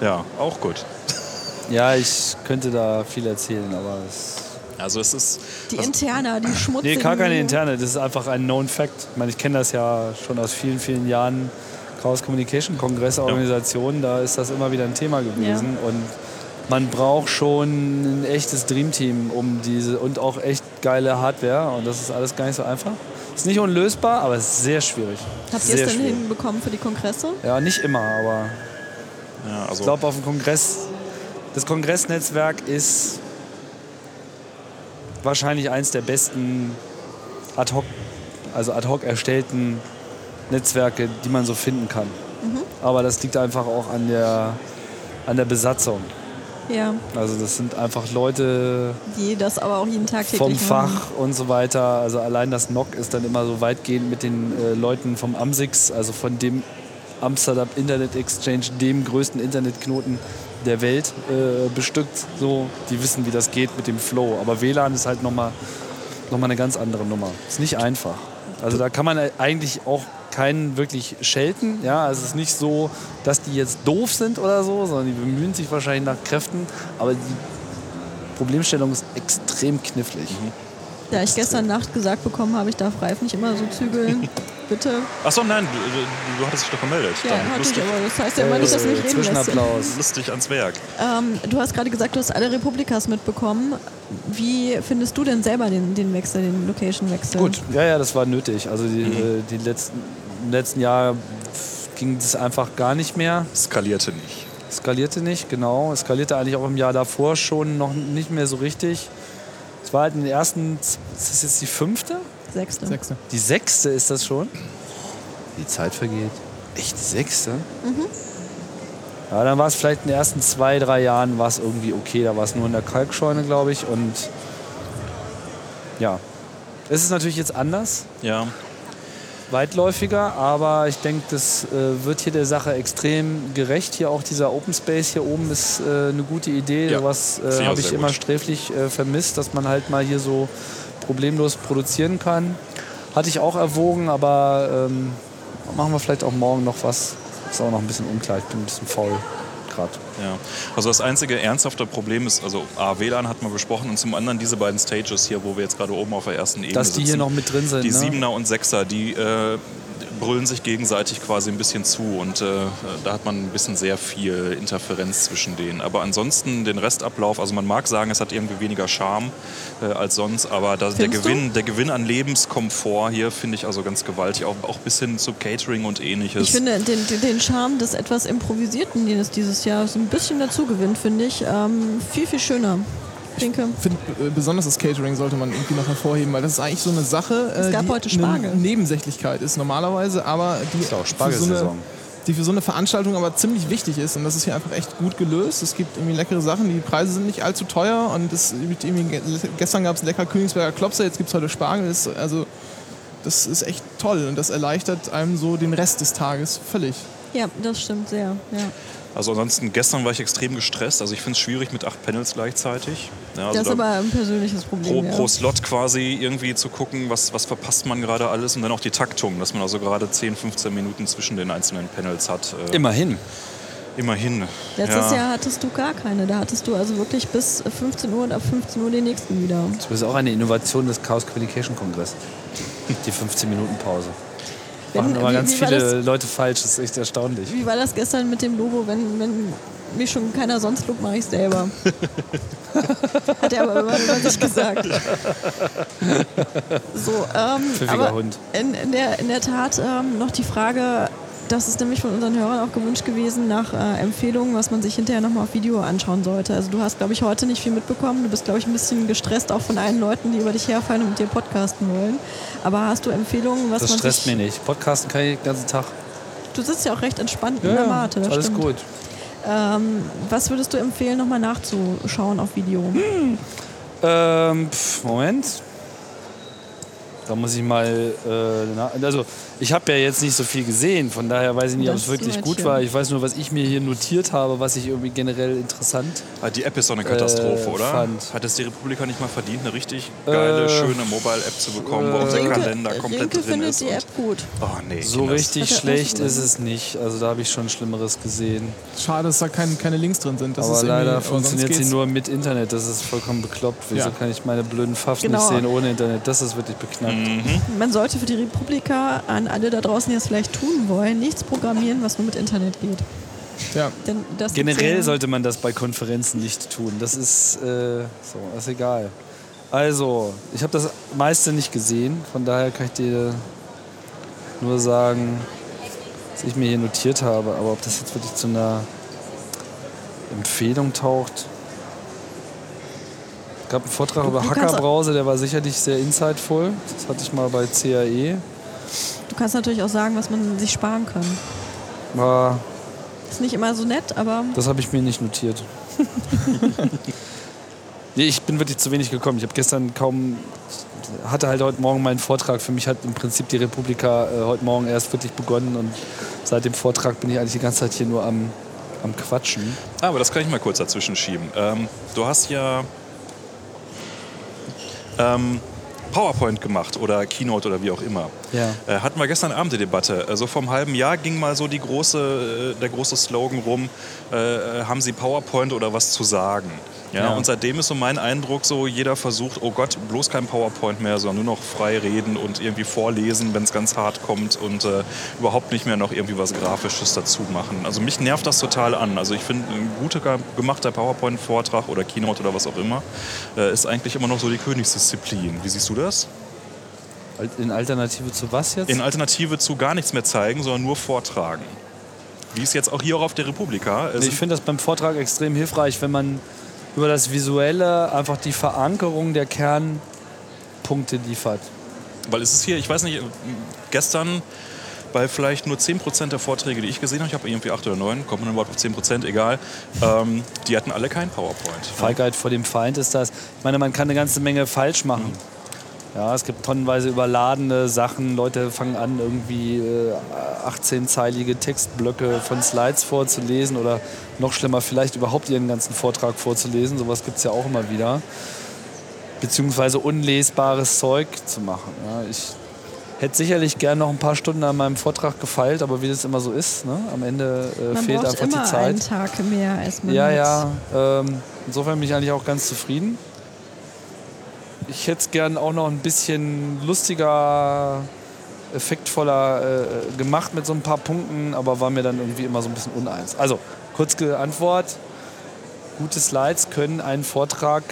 ja, auch gut. ja, ich könnte da viel erzählen, aber es Also es ist Die Interna, die Nee, schmutzigen... gar keine interne. Das ist einfach ein Known Fact. Ich meine, ich kenne das ja schon aus vielen, vielen Jahren. Chaos Communication Kongresse, Organisationen, da ist das immer wieder ein Thema gewesen. Und man braucht schon ein echtes Dreamteam um diese und auch echt geile Hardware. Und das ist alles gar nicht so einfach. Ist nicht unlösbar, aber es ist sehr schwierig. Habt ihr es denn schwierig. hinbekommen für die Kongresse? Ja, nicht immer, aber ja, also ich glaube, auf dem Kongress, das Kongressnetzwerk ist wahrscheinlich eins der besten ad hoc, also ad hoc erstellten Netzwerke, die man so finden kann. Aber das liegt einfach auch an der, an der Besatzung. Ja, Also das sind einfach Leute die das aber auch jeden Tag vom machen. Fach und so weiter. Also allein das NOC ist dann immer so weitgehend mit den äh, Leuten vom AMSIX, also von dem Amsterdam Internet Exchange, dem größten Internetknoten der Welt, äh, bestückt. So, die wissen, wie das geht mit dem Flow. Aber WLAN ist halt nochmal noch mal eine ganz andere Nummer. Ist nicht einfach. Also da kann man eigentlich auch keinen wirklich schelten. Ja, also es ist nicht so, dass die jetzt doof sind oder so, sondern die bemühen sich wahrscheinlich nach Kräften. Aber die Problemstellung ist extrem knifflig. Da ich gestern Nacht gesagt bekommen habe, ich darf Ralf nicht immer so zügeln. Bitte. Achso, nein, du, du, du hattest dich doch gemeldet. Ja, Dann hatte ich, lustig, aber das heißt ja immer nicht, dass du mich Äh, reden lässt. Zwischenapplaus. lustig ans Werk. Ähm, du hast gerade gesagt, du hast alle Republikas mitbekommen. Wie findest du denn selber den, den Wechsel, den Location-Wechsel? Gut, ja, ja, das war nötig. Also die, äh, die letzten, im letzten Jahr ging es einfach gar nicht mehr. Skalierte nicht. Skalierte nicht, genau. Es skalierte eigentlich auch im Jahr davor schon noch nicht mehr so richtig. Es war halt in den ersten, ist das jetzt die fünfte? Sechste. Sechste. Die sechste ist das schon? Die Zeit vergeht. Echt, die sechste? Ja, dann war es vielleicht in den ersten zwei, drei Jahren war es irgendwie okay. Da war es nur in der Kalkscheune, glaube ich. Und ja, es ist natürlich jetzt anders, Ja, weitläufiger, aber ich denke, das äh, wird hier der Sache extrem gerecht. Hier auch dieser Open Space hier oben ist äh, eine gute Idee. Ja, Sowas äh, habe ich immer gut. sträflich äh, vermisst, dass man halt mal hier so problemlos produzieren kann. Hatte ich auch erwogen, aber ähm, machen wir vielleicht auch morgen noch was. Ist auch noch ein bisschen unklar, ich bin ein bisschen faul gerade. Ja, also das einzige ernsthafte Problem ist, also A, WLAN hat man besprochen und zum anderen diese beiden Stages hier, wo wir jetzt gerade oben auf der ersten Ebene Dass die hier sitzen. noch mit drin sind. Die ne? Siebener und Sechser, die äh, brüllen sich gegenseitig quasi ein bisschen zu und äh, da hat man ein bisschen sehr viel Interferenz zwischen denen. Aber ansonsten den Restablauf, also man mag sagen, es hat irgendwie weniger Charme äh, als sonst, aber das, der, du? Gewinn, der Gewinn an Lebenskomfort hier finde ich also ganz gewaltig, auch, auch bis hin zu Catering und ähnliches. Ich finde den, den- den Charme des etwas Improvisierten, den es dieses Jahr so ein bisschen dazu gewinnt, finde ich ähm, viel, viel schöner. Ich denke, Ich finde, äh, besonders das Catering sollte man irgendwie noch hervorheben, weil das ist eigentlich so eine Sache, Es äh, gab die heute Spargel. eine Nebensächlichkeit ist normalerweise, aber die Ist auch für so eine, Spargelsaison. die für so eine Veranstaltung aber ziemlich wichtig ist. Und das ist hier einfach echt gut gelöst. Es gibt irgendwie leckere Sachen, die Preise sind nicht allzu teuer und es gibt irgendwie, gestern gab es lecker Königsberger Klopse, jetzt gibt es heute Spargel. Das, ist- also, das ist echt toll und das erleichtert einem so den Rest des Tages völlig. ja, das stimmt sehr. Ja. Also ansonsten, gestern war ich extrem gestresst. Also ich finde es schwierig mit acht Panels gleichzeitig. Ja, also Das ist aber ein persönliches Problem. pro, ja. pro Slot quasi irgendwie zu gucken, was, was verpasst man gerade alles und dann auch die Taktung, dass man also gerade 10, 15 Minuten zwischen den einzelnen Panels hat. Äh, Immerhin. immerhin. Letztes ja. Jahr hattest du gar keine. Da hattest du also wirklich bis 15 Uhr und ab 15 Uhr den nächsten wieder. Das ist auch eine Innovation des Chaos Communication Kongress. Die 15 Minuten Pause. Machen Wenn- aber wie- ganz wie viele das- Leute falsch, das ist echt erstaunlich. Wie war das gestern mit dem Logo? Wenn, wenn mich schon keiner sonst lobt, mache ich selber. Hat er aber immer über sich gesagt. So, ähm, Pfiffiger aber Hund. In, in, der, in der Tat ähm, noch die Frage, das ist nämlich von unseren Hörern auch gewünscht gewesen, nach äh, Empfehlungen, was man sich hinterher nochmal auf Video anschauen sollte. Also du hast, glaube ich, heute nicht viel mitbekommen. Du bist, glaube ich, ein bisschen gestresst auch von allen Leuten, die über dich herfallen und mit dir podcasten wollen. Aber hast du Empfehlungen, was Das man stresst sich... mich nicht. Podcasten kann ich den ganzen Tag. Du sitzt ja auch recht entspannt in der Mate, das alles stimmt. gut. Ähm, was würdest du empfehlen, nochmal nachzuschauen auf Video? Ähm, pf, Moment. Da muss ich mal. Äh, also, ich habe ja jetzt nicht so viel gesehen, von daher weiß ich nicht, ob es wirklich gut war. Ich weiß nur, was ich mir hier notiert habe, was ich irgendwie generell interessant. Ah, Die App ist doch eine Katastrophe, Äh, oder? fand. Hat es die Republika nicht mal verdient, eine richtig geile, Äh, schöne Mobile-App zu bekommen, wo auch der Rinke, Kalender komplett Rinke drin findet ist? die App gut. Oh nee. So richtig schlecht ist es nicht. Also, da habe ich schon Schlimmeres gesehen. Schade, dass da kein, keine Links drin sind. Das aber leider funktioniert sie nur mit Internet. Das ist vollkommen bekloppt. Wieso Ja. kann ich meine blöden Pfaffs Genau. nicht sehen ohne Internet? Das ist wirklich beknackt. Man sollte für die Republika an alle da draußen, die es vielleicht tun wollen, nichts programmieren, was nur mit Internet geht. Ja. Denn das Generell sollte man das bei Konferenzen nicht tun. Das ist äh, so, das ist egal. Also, ich habe das meiste nicht gesehen, von daher kann ich dir nur sagen, was ich mir hier notiert habe. Aber ob das jetzt wirklich zu einer Empfehlung taucht. Es gab einen Vortrag Du- über Hackerbrause, der war sicherlich sehr insightful. Das hatte ich mal bei CAE. Du kannst natürlich auch sagen, was man sich sparen kann. War Ist nicht immer so nett, aber Das habe ich mir nicht notiert. nee, ich bin wirklich zu wenig gekommen. Ich habe gestern kaum. hatte halt heute Morgen meinen Vortrag. Für mich hat im Prinzip die Republika äh, heute Morgen erst wirklich begonnen und seit dem Vortrag bin ich eigentlich die ganze Zeit hier nur am, am Quatschen. Ah, aber das kann ich mal kurz dazwischen schieben. Ähm, du hast ja ähm, PowerPoint gemacht oder Keynote oder wie auch immer. Ja. Äh, hatten wir gestern Abend die Debatte. Also vor einem halben Jahr ging mal so die große, äh, der große Slogan rum, äh, haben Sie PowerPoint oder was zu sagen? Ja, Ja. Und seitdem ist so mein Eindruck, so jeder versucht, oh Gott, bloß kein PowerPoint mehr, sondern nur noch frei reden und irgendwie vorlesen, wenn es ganz hart kommt und äh, überhaupt nicht mehr noch irgendwie was Grafisches dazu machen. Also mich nervt das total an. Also ich finde, ein guter ge- gemachter PowerPoint-Vortrag oder Keynote oder was auch immer äh, ist eigentlich immer noch so die Königsdisziplin. Wie siehst du das? In Alternative zu was jetzt? In Alternative zu gar nichts mehr zeigen, sondern nur vortragen. Wie es jetzt auch hier auch auf der Republika. Nee, ich finde das beim Vortrag extrem hilfreich, wenn man über das Visuelle einfach die Verankerung der Kernpunkte liefert. Weil es ist hier, ich weiß nicht, gestern bei vielleicht nur 10% der Vorträge, die ich gesehen habe, ich habe irgendwie 8 oder 9, kommt man überhaupt auf 10%, egal, ähm, die hatten alle kein PowerPoint. Feigheit vor dem Feind ist das. Ich meine, man kann eine ganze Menge falsch machen. Ja, es gibt tonnenweise überladene Sachen. Leute fangen an, irgendwie äh, 18-zeilige Textblöcke von Slides vorzulesen oder noch schlimmer, vielleicht überhaupt ihren ganzen Vortrag vorzulesen. Sowas gibt es ja auch immer wieder. Beziehungsweise unlesbares Zeug zu machen. Ja, ich hätte sicherlich gern noch ein paar Stunden an meinem Vortrag gefeilt, aber wie das immer so ist, ne? am Ende äh, man fehlt einfach immer die Zeit. einen Tag mehr, als man Ja, hat. ja. Ähm, insofern bin ich eigentlich auch ganz zufrieden. Ich hätte es gern auch noch ein bisschen lustiger, effektvoller äh, gemacht mit so ein paar Punkten, aber war mir dann irgendwie immer so ein bisschen uneins. Also, kurz geantwortet. Gute Slides können einen Vortrag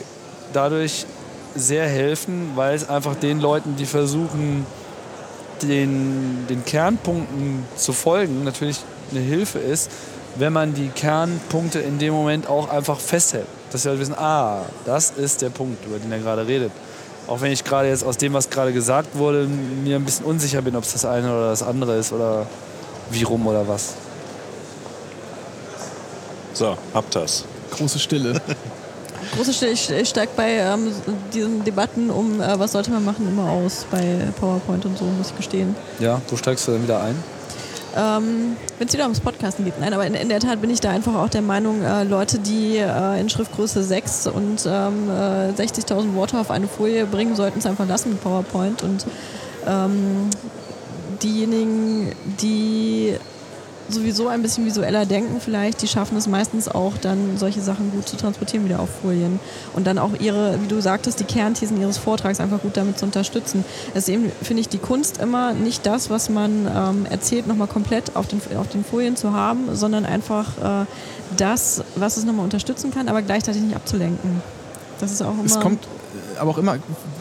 dadurch sehr helfen, weil es einfach den Leuten, die versuchen, den, den Kernpunkten zu folgen, natürlich eine Hilfe ist, wenn man die Kernpunkte in dem Moment auch einfach festhält. Dass wir halt wissen, ah, das ist der Punkt, über den er gerade redet. Auch wenn ich gerade jetzt aus dem, was gerade gesagt wurde, mir ein bisschen unsicher bin, ob es das eine oder das andere ist oder wie rum oder was. So, habt das. Große Stille. Große Stelle, ich, ich steige bei ähm, diesen Debatten um, äh, was sollte man machen, immer aus bei PowerPoint und so, muss ich gestehen. Ja, wo steigst du dann wieder ein? Ähm, Wenn es wieder ums Podcasten geht. Nein, aber in, in der Tat bin ich da einfach auch der Meinung, äh, Leute, die äh, in Schriftgröße 6 und ähm, äh, 60.000 Worte auf eine Folie bringen, sollten es einfach lassen mit PowerPoint. Und ähm, diejenigen, die sowieso ein bisschen visueller denken vielleicht, die schaffen es meistens auch dann solche Sachen gut zu transportieren wieder auf Folien und dann auch ihre, wie du sagtest, die Kernthesen ihres Vortrags einfach gut damit zu unterstützen. Es ist eben, finde ich, die Kunst immer nicht das, was man ähm, erzählt, nochmal komplett auf den, auf den Folien zu haben, sondern einfach äh, das, was es nochmal unterstützen kann, aber gleichzeitig nicht abzulenken. Das ist auch immer... Es kommt aber auch immer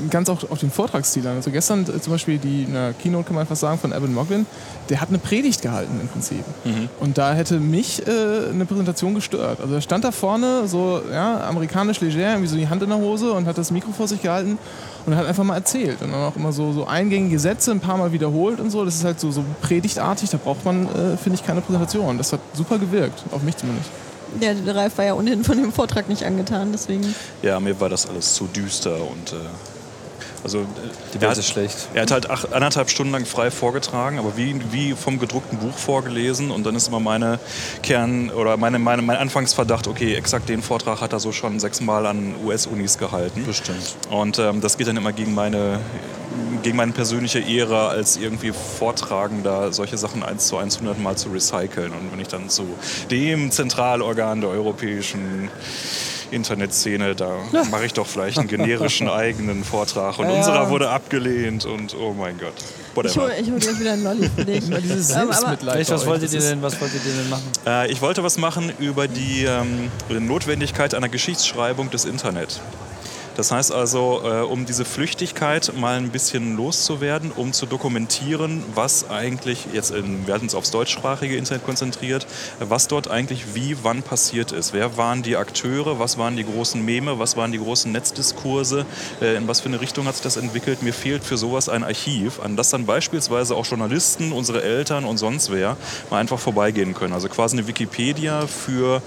ganz auch auf den Vortragsstil an. Also gestern äh, zum Beispiel die eine Keynote, kann man einfach sagen, von Evan Moglin, der hat eine Predigt gehalten im Prinzip. Mhm. Und da hätte mich äh, eine Präsentation gestört. Also er stand da vorne, so ja, amerikanisch leger, irgendwie so die Hand in der Hose und hat das Mikro vor sich gehalten und hat einfach mal erzählt. Und dann auch immer so, so eingängige Sätze ein paar Mal wiederholt und so. Das ist halt so, so predigtartig, da braucht man, äh, finde ich, keine Präsentation. Das hat super gewirkt, auf mich zumindest. Ja, der Ralf war ja ohnehin von dem Vortrag nicht angetan, deswegen. Ja, mir war das alles zu düster und äh, also äh, die Welt ist schlecht. Er hat halt acht, anderthalb Stunden lang frei vorgetragen, aber wie, wie vom gedruckten Buch vorgelesen. Und dann ist immer meine Kern oder meine, meine, mein Anfangsverdacht, okay, exakt den Vortrag hat er so schon sechsmal an US-Unis gehalten. Bestimmt. Und ähm, das geht dann immer gegen meine gegen meine persönliche Ehre als irgendwie Vortragender solche Sachen eins zu eins hundertmal zu recyceln. Und wenn ich dann zu dem Zentralorgan der europäischen Internetszene, da ja. mache ich doch vielleicht einen generischen eigenen Vortrag. Und ja, unserer wurde abgelehnt und oh mein Gott. Whatever. Ich hole hol gleich wieder einen Lolli für dich. Dieses Selbstmitleid. was wolltet ihr denn, was wolltet ihr denn machen? Äh, ich wollte was machen über die ähm, Notwendigkeit einer Geschichtsschreibung des Internet. Das heißt also, äh, um diese Flüchtigkeit mal ein bisschen loszuwerden, um zu dokumentieren, was eigentlich, jetzt in, wir hatten uns aufs deutschsprachige Internet konzentriert, was dort eigentlich wie, wann passiert ist. Wer waren die Akteure, was waren die großen Meme, was waren die großen Netzdiskurse, äh, in was für eine Richtung hat sich das entwickelt. Mir fehlt für sowas ein Archiv, an das dann beispielsweise auch Journalisten, unsere Eltern und sonst wer mal einfach vorbeigehen können. Also quasi eine Wikipedia für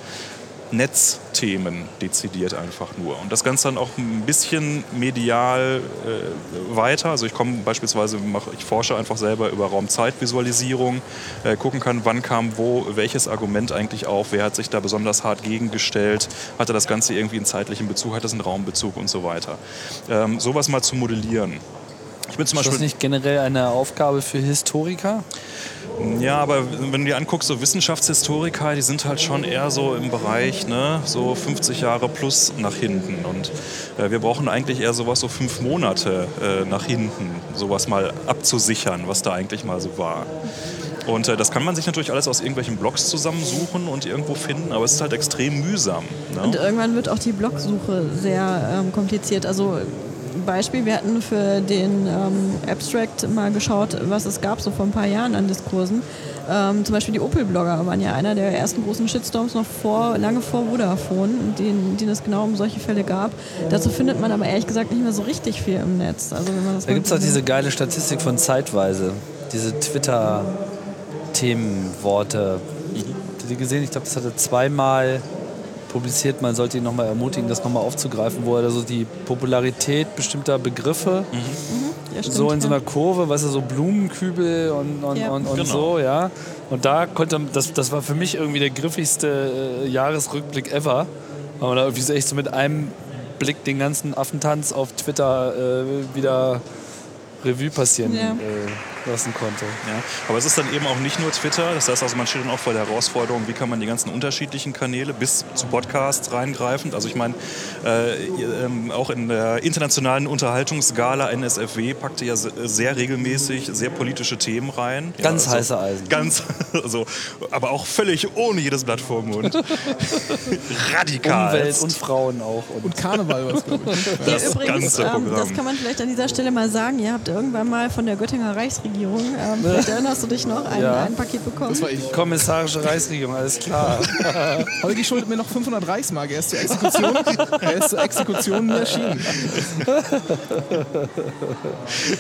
Netzthemen dezidiert einfach nur. Und das Ganze dann auch ein bisschen medial äh, weiter. Also ich komme beispielsweise, mach, ich forsche einfach selber über Raumzeitvisualisierung, äh, gucken kann, wann kam wo welches Argument eigentlich auf, wer hat sich da besonders hart gegengestellt, hatte das Ganze irgendwie einen zeitlichen Bezug, hat es einen Raumbezug und so weiter. Ähm, sowas mal zu modellieren. Ich bin zum Ist das nicht generell eine Aufgabe für Historiker? Ja, aber wenn du dir anguckst, so Wissenschaftshistoriker, die sind halt schon eher so im Bereich, ne, so 50 Jahre plus nach hinten. Und äh, wir brauchen eigentlich eher sowas so fünf Monate äh, nach hinten, sowas mal abzusichern, was da eigentlich mal so war. Und äh, das kann man sich natürlich alles aus irgendwelchen Blogs zusammensuchen und irgendwo finden, aber es ist halt extrem mühsam. Ne? Und irgendwann wird auch die Blogsuche sehr ähm, kompliziert. Also Beispiel, wir hatten für den ähm, Abstract mal geschaut, was es gab so vor ein paar Jahren an Diskursen. Ähm, zum Beispiel die Opel-Blogger waren ja einer der ersten großen Shitstorms noch vor, lange vor Vodafone, den, den es genau um solche Fälle gab. Dazu findet man aber ehrlich gesagt nicht mehr so richtig viel im Netz. Also wenn man das da gibt es auch diese geile Statistik von Zeitweise, diese Twitter-Themenworte. Die gesehen? Ich glaube, das hatte zweimal publiziert. Man sollte ihn nochmal ermutigen, das nochmal aufzugreifen, wo er also die Popularität bestimmter Begriffe mhm. Ja, stimmt, so in so einer Kurve, weißt du, so Blumenkübel und, und, ja. und, und genau. so, ja. Und da konnte, das, das war für mich irgendwie der griffigste äh, Jahresrückblick ever, weil man da irgendwie so echt so mit einem Blick den ganzen Affentanz auf Twitter äh, wieder Revue passieren ja. äh, lassen konnte. Ja. Aber es ist dann eben auch nicht nur Twitter, das heißt also, man steht dann auch vor der Herausforderung, wie kann man die ganzen unterschiedlichen Kanäle bis zu Podcasts reingreifen. Also ich meine, äh, äh, auch in der internationalen Unterhaltungsgala NSFW packte ja sehr regelmäßig sehr politische Themen rein. Ganz ja, also, heiße Eisen. Ganz, also, aber auch völlig ohne jedes Blatt vor Mund. Radikal. Umwelt und Frauen auch. Und, und Karneval was, glaube ich. Das Übrigens, ähm, das kann man vielleicht an dieser Stelle mal sagen. Ihr habt irgendwann mal von der Göttinger Reichsregierung, ähm, vielleicht erinnerst du dich noch, ein, ja. ein Paket bekommen? Das war ich. Kommissarische Reichsregierung, alles klar. Holgi schuldet mir noch 500 Reichsmark. Er ist zur Exekution, er ist zur Exekution erschienen.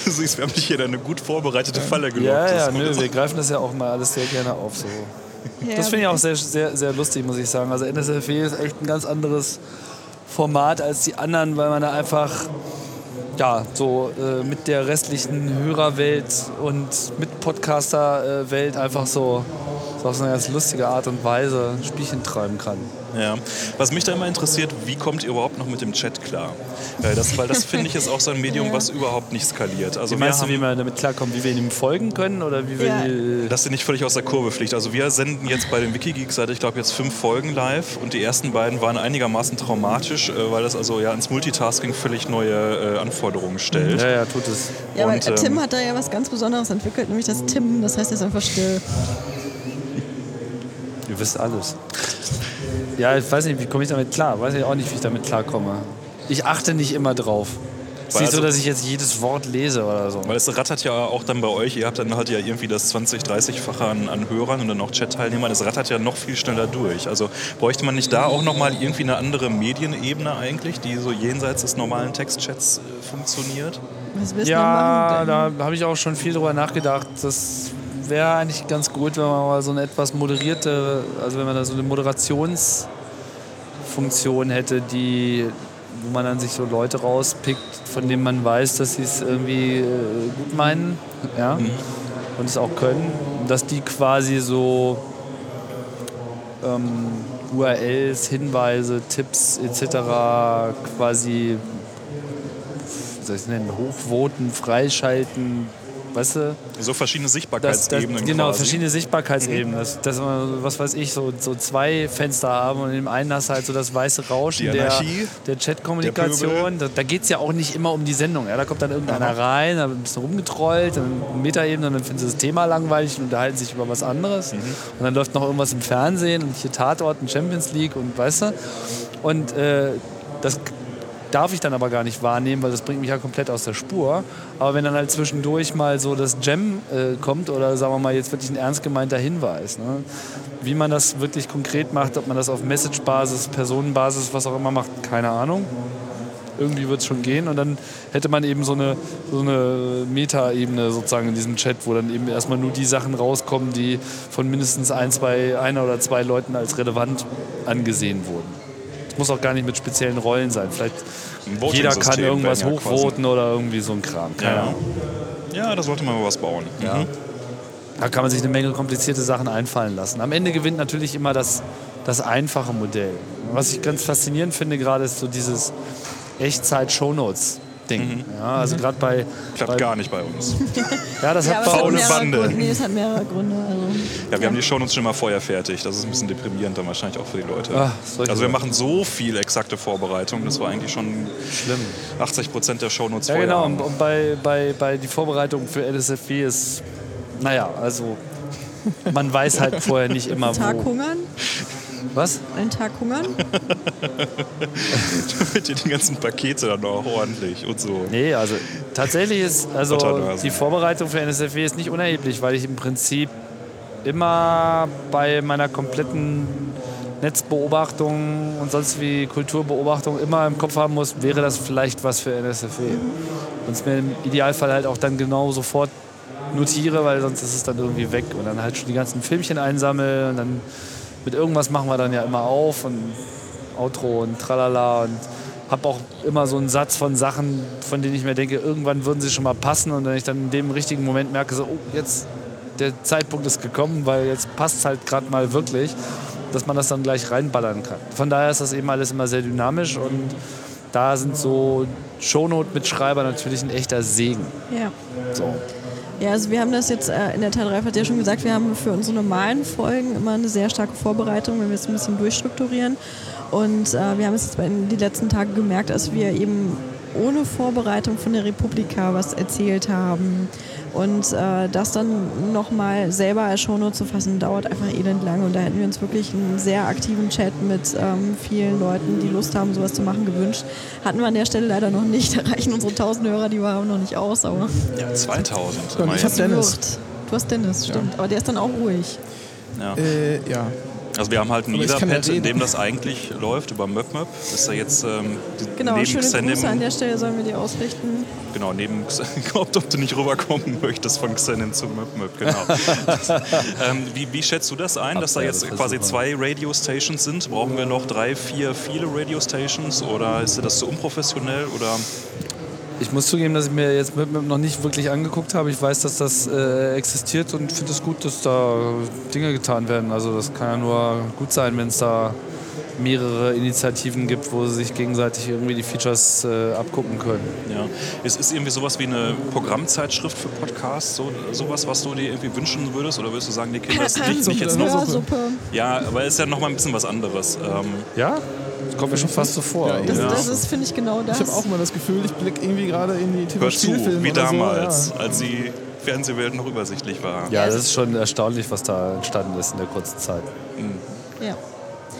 du siehst, wir haben dich hier eine gut vorbereitete Falle gelockt. Ja, ja, nö, wir greifen das ja auch mal alles sehr gerne auf. So. Ja, das finde ich auch sehr, sehr, sehr lustig, muss ich sagen. Also NSFW ist echt ein ganz anderes Format als die anderen, weil man da einfach ja, so äh, mit der restlichen Hörerwelt und mit Podcaster-Welt einfach so, so auf so eine ganz lustige Art und Weise Spielchen treiben kann. Ja. Was mich da immer interessiert, wie kommt ihr überhaupt noch mit dem Chat klar? Äh, das, weil das finde ich ist auch so ein Medium, was überhaupt nicht skaliert. Also Wie wir meinst du, haben, wie wir damit klarkommen, wie wir ihm folgen können oder wie wir Ja. die, dass sie nicht völlig aus der Kurve fliegt. Also wir senden jetzt bei den Wikigeeks seit, ich glaube, jetzt fünf Folgen live und die ersten beiden waren einigermaßen traumatisch, äh, weil das also ja ins Multitasking völlig neue äh, Anforderungen stellt. Ja, ja, tut es. Ja, aber Und, äh, Tim ähm, hat da ja was ganz Besonderes entwickelt, nämlich das Tim, das heißt, er ist einfach still. Ihr wisst alles. Ja, ich weiß nicht, wie komme ich damit klar? Weiß ich auch nicht, wie ich damit klarkomme. Ich achte nicht immer drauf. Es ist nicht so, also- dass ich jetzt jedes Wort lese oder so. Weil es rattert ja auch dann bei euch, ihr habt dann halt ja irgendwie das 20, 30-fache an, an Hörern und dann auch Chat-Teilnehmern, es rattert ja noch viel schneller durch. Also bräuchte man nicht da auch nochmal irgendwie eine andere Medienebene eigentlich, die so jenseits des normalen Textchats äh, funktioniert? Ja, da habe ich auch schon viel drüber nachgedacht. Das wäre eigentlich ganz gut, wenn man mal so eine etwas moderierte, also wenn man da so eine Moderationsfunktion hätte, die, wo man dann sich so Leute rauspickt, von denen man weiß, dass sie es irgendwie äh, gut meinen, ja, und es auch können, dass die quasi so ähm, URLs, Hinweise, Tipps etc. quasi wie soll ich es nennen, hochvoten, freischalten, weißt du? So verschiedene Das, das, Sichtbarkeitsebenen genau, quasi. verschiedene Sichtbarkeitsebenen. Dass, dass man, was weiß ich, so, so zwei Fenster haben und in dem einen hast du halt so das weiße Rauschen der, der Chatkommunikation. Da, da geht es ja auch nicht immer um die Sendung. Ja? Da kommt dann irgendeiner rein, da wird ein bisschen rumgetrollt, dann Metaebene und dann finden sie das Thema langweilig und unterhalten sich über was anderes. Mhm. Und dann läuft noch irgendwas im Fernsehen und hier Tatort und Champions League und weißt du. Und äh, das darf ich dann aber gar nicht wahrnehmen, weil das bringt mich ja komplett aus der Spur. Aber wenn dann halt zwischendurch mal so das Gem äh, kommt oder sagen wir mal jetzt wirklich ein ernst gemeinter Hinweis, ne? wie man das wirklich konkret macht, ob man das auf Message-Basis, Personenbasis, was auch immer macht, keine Ahnung. Irgendwie wird es schon gehen und dann hätte man eben so eine, so eine Meta-Ebene sozusagen in diesem Chat, wo dann eben erstmal nur die Sachen rauskommen, die von mindestens ein, zwei, einer oder zwei Leuten als relevant angesehen wurden. Muss auch gar nicht mit speziellen Rollen sein. Vielleicht jeder kann irgendwas ja quasi- hochvoten oder irgendwie so ein Kram. Keine Ja. Ahnung. Ja, da sollte man mal was bauen. Ja. Mhm. Da kann man sich eine Menge komplizierte Sachen einfallen lassen. Am Ende gewinnt natürlich immer das, das einfache Modell. Was ich ganz faszinierend finde gerade, ist so dieses Echtzeit-Shownotes-Ding. Ja, also gerade bei, Klappt bei gar nicht bei uns. ja, das Ja, hat Faule Bande. Gründe. Nee, es hat mehrere Gründe. Also. Ja, wir haben die Shownotes schon mal vorher fertig. Das ist ein bisschen deprimierend dann wahrscheinlich auch für die Leute. Ah, solche also wir machen so viel exakte Vorbereitung. Das war eigentlich schon schlimm. 80 Prozent der Shownotes Ja, vorher. genau. haben. Und, bei, bei, bei die Vorbereitung für LSFW ist, naja, also man weiß halt vorher nicht immer Tag wo. hungern? Was? Einen Tag hungern? Mit die ganzen Pakete dann auch ordentlich und so. Nee, also tatsächlich ist also die Vorbereitung für NSFW ist nicht unerheblich, weil ich im Prinzip immer bei meiner kompletten Netzbeobachtung und sonst wie Kulturbeobachtung immer im Kopf haben muss, wäre das vielleicht was für NSFW. Und es mir im Idealfall halt auch dann genau sofort notiere, weil sonst ist es dann irgendwie weg und dann halt schon die ganzen Filmchen einsammeln und dann mit irgendwas machen wir dann ja immer auf und Outro und tralala und habe auch immer so einen Satz von Sachen, von denen ich mir denke, irgendwann würden sie schon mal passen und wenn ich dann in dem richtigen Moment merke, so, oh, jetzt der Zeitpunkt ist gekommen, weil jetzt passt es halt gerade mal wirklich, dass man das dann gleich reinballern kann. Von daher ist das eben alles immer sehr dynamisch und da sind so Shownote-Mitschreiber natürlich ein echter Segen. Ja. So. Ja, also wir haben das jetzt äh, in der Teil 3 hat ja schon gesagt, wir haben für unsere normalen Folgen immer eine sehr starke Vorbereitung, wenn wir es ein bisschen durchstrukturieren. Und äh, wir haben es jetzt die letzten Tage gemerkt, dass wir eben ohne Vorbereitung von der Republika was erzählt haben. Und äh, das dann nochmal selber als Shownote zu fassen, dauert einfach elend lange. Und da hätten wir uns wirklich einen sehr aktiven Chat mit ähm, vielen Leuten, die Lust haben, sowas zu machen, gewünscht. Hatten wir an der Stelle leider noch nicht. Da reichen unsere 1000 Hörer, die wir haben, noch nicht aus. Aber Ja, 2000. Und ich immerhin. hab Dennis. Du hast Dennis, stimmt. Aber der ist dann auch ruhig. ja. Äh, ja. Also wir haben halt ein Etherpad, in dem das eigentlich läuft, über MöpMöp. Ist da jetzt ähm, die- Genau, neben schöne Xenim, Grüße an der Stelle sollen wir dir ausrichten. Genau, neben Xenim, ob, ob du nicht rüberkommen möchtest von Xenim zu MöpMöp, genau. ähm, wie, wie schätzt du das ein, dass da jetzt das quasi versuchen. zwei Radio-Stations sind? Brauchen wir noch drei, vier, viele Radio-Stations oder ist das zu unprofessionell oder... Ich muss zugeben, dass ich mir jetzt mit, mit noch nicht wirklich angeguckt habe. Ich weiß, dass das äh, existiert und finde es gut, dass da Dinge getan werden. Also das kann ja nur gut sein, wenn es da mehrere Initiativen gibt, wo sie sich gegenseitig irgendwie die Features äh, abgucken können. Ja. Es ist irgendwie sowas wie eine Programmzeitschrift für Podcasts, so, sowas, was du dir irgendwie wünschen würdest? Oder würdest du sagen, die Kinder das nicht, nicht jetzt noch. Ja, aber es ist ja noch mal ein bisschen was anderes. Ähm, Ja? Das kommt mir schon fast so vor. Ja, Das, Ja. das ist, finde ich, genau das. Ich habe auch immer das Gefühl, ich blicke irgendwie gerade in die hör zu, TV-Spielfilme wie damals, So, ja. als die Fernsehwelt noch übersichtlich war. Ja, das ist schon erstaunlich, was da entstanden ist in der kurzen Zeit. ja.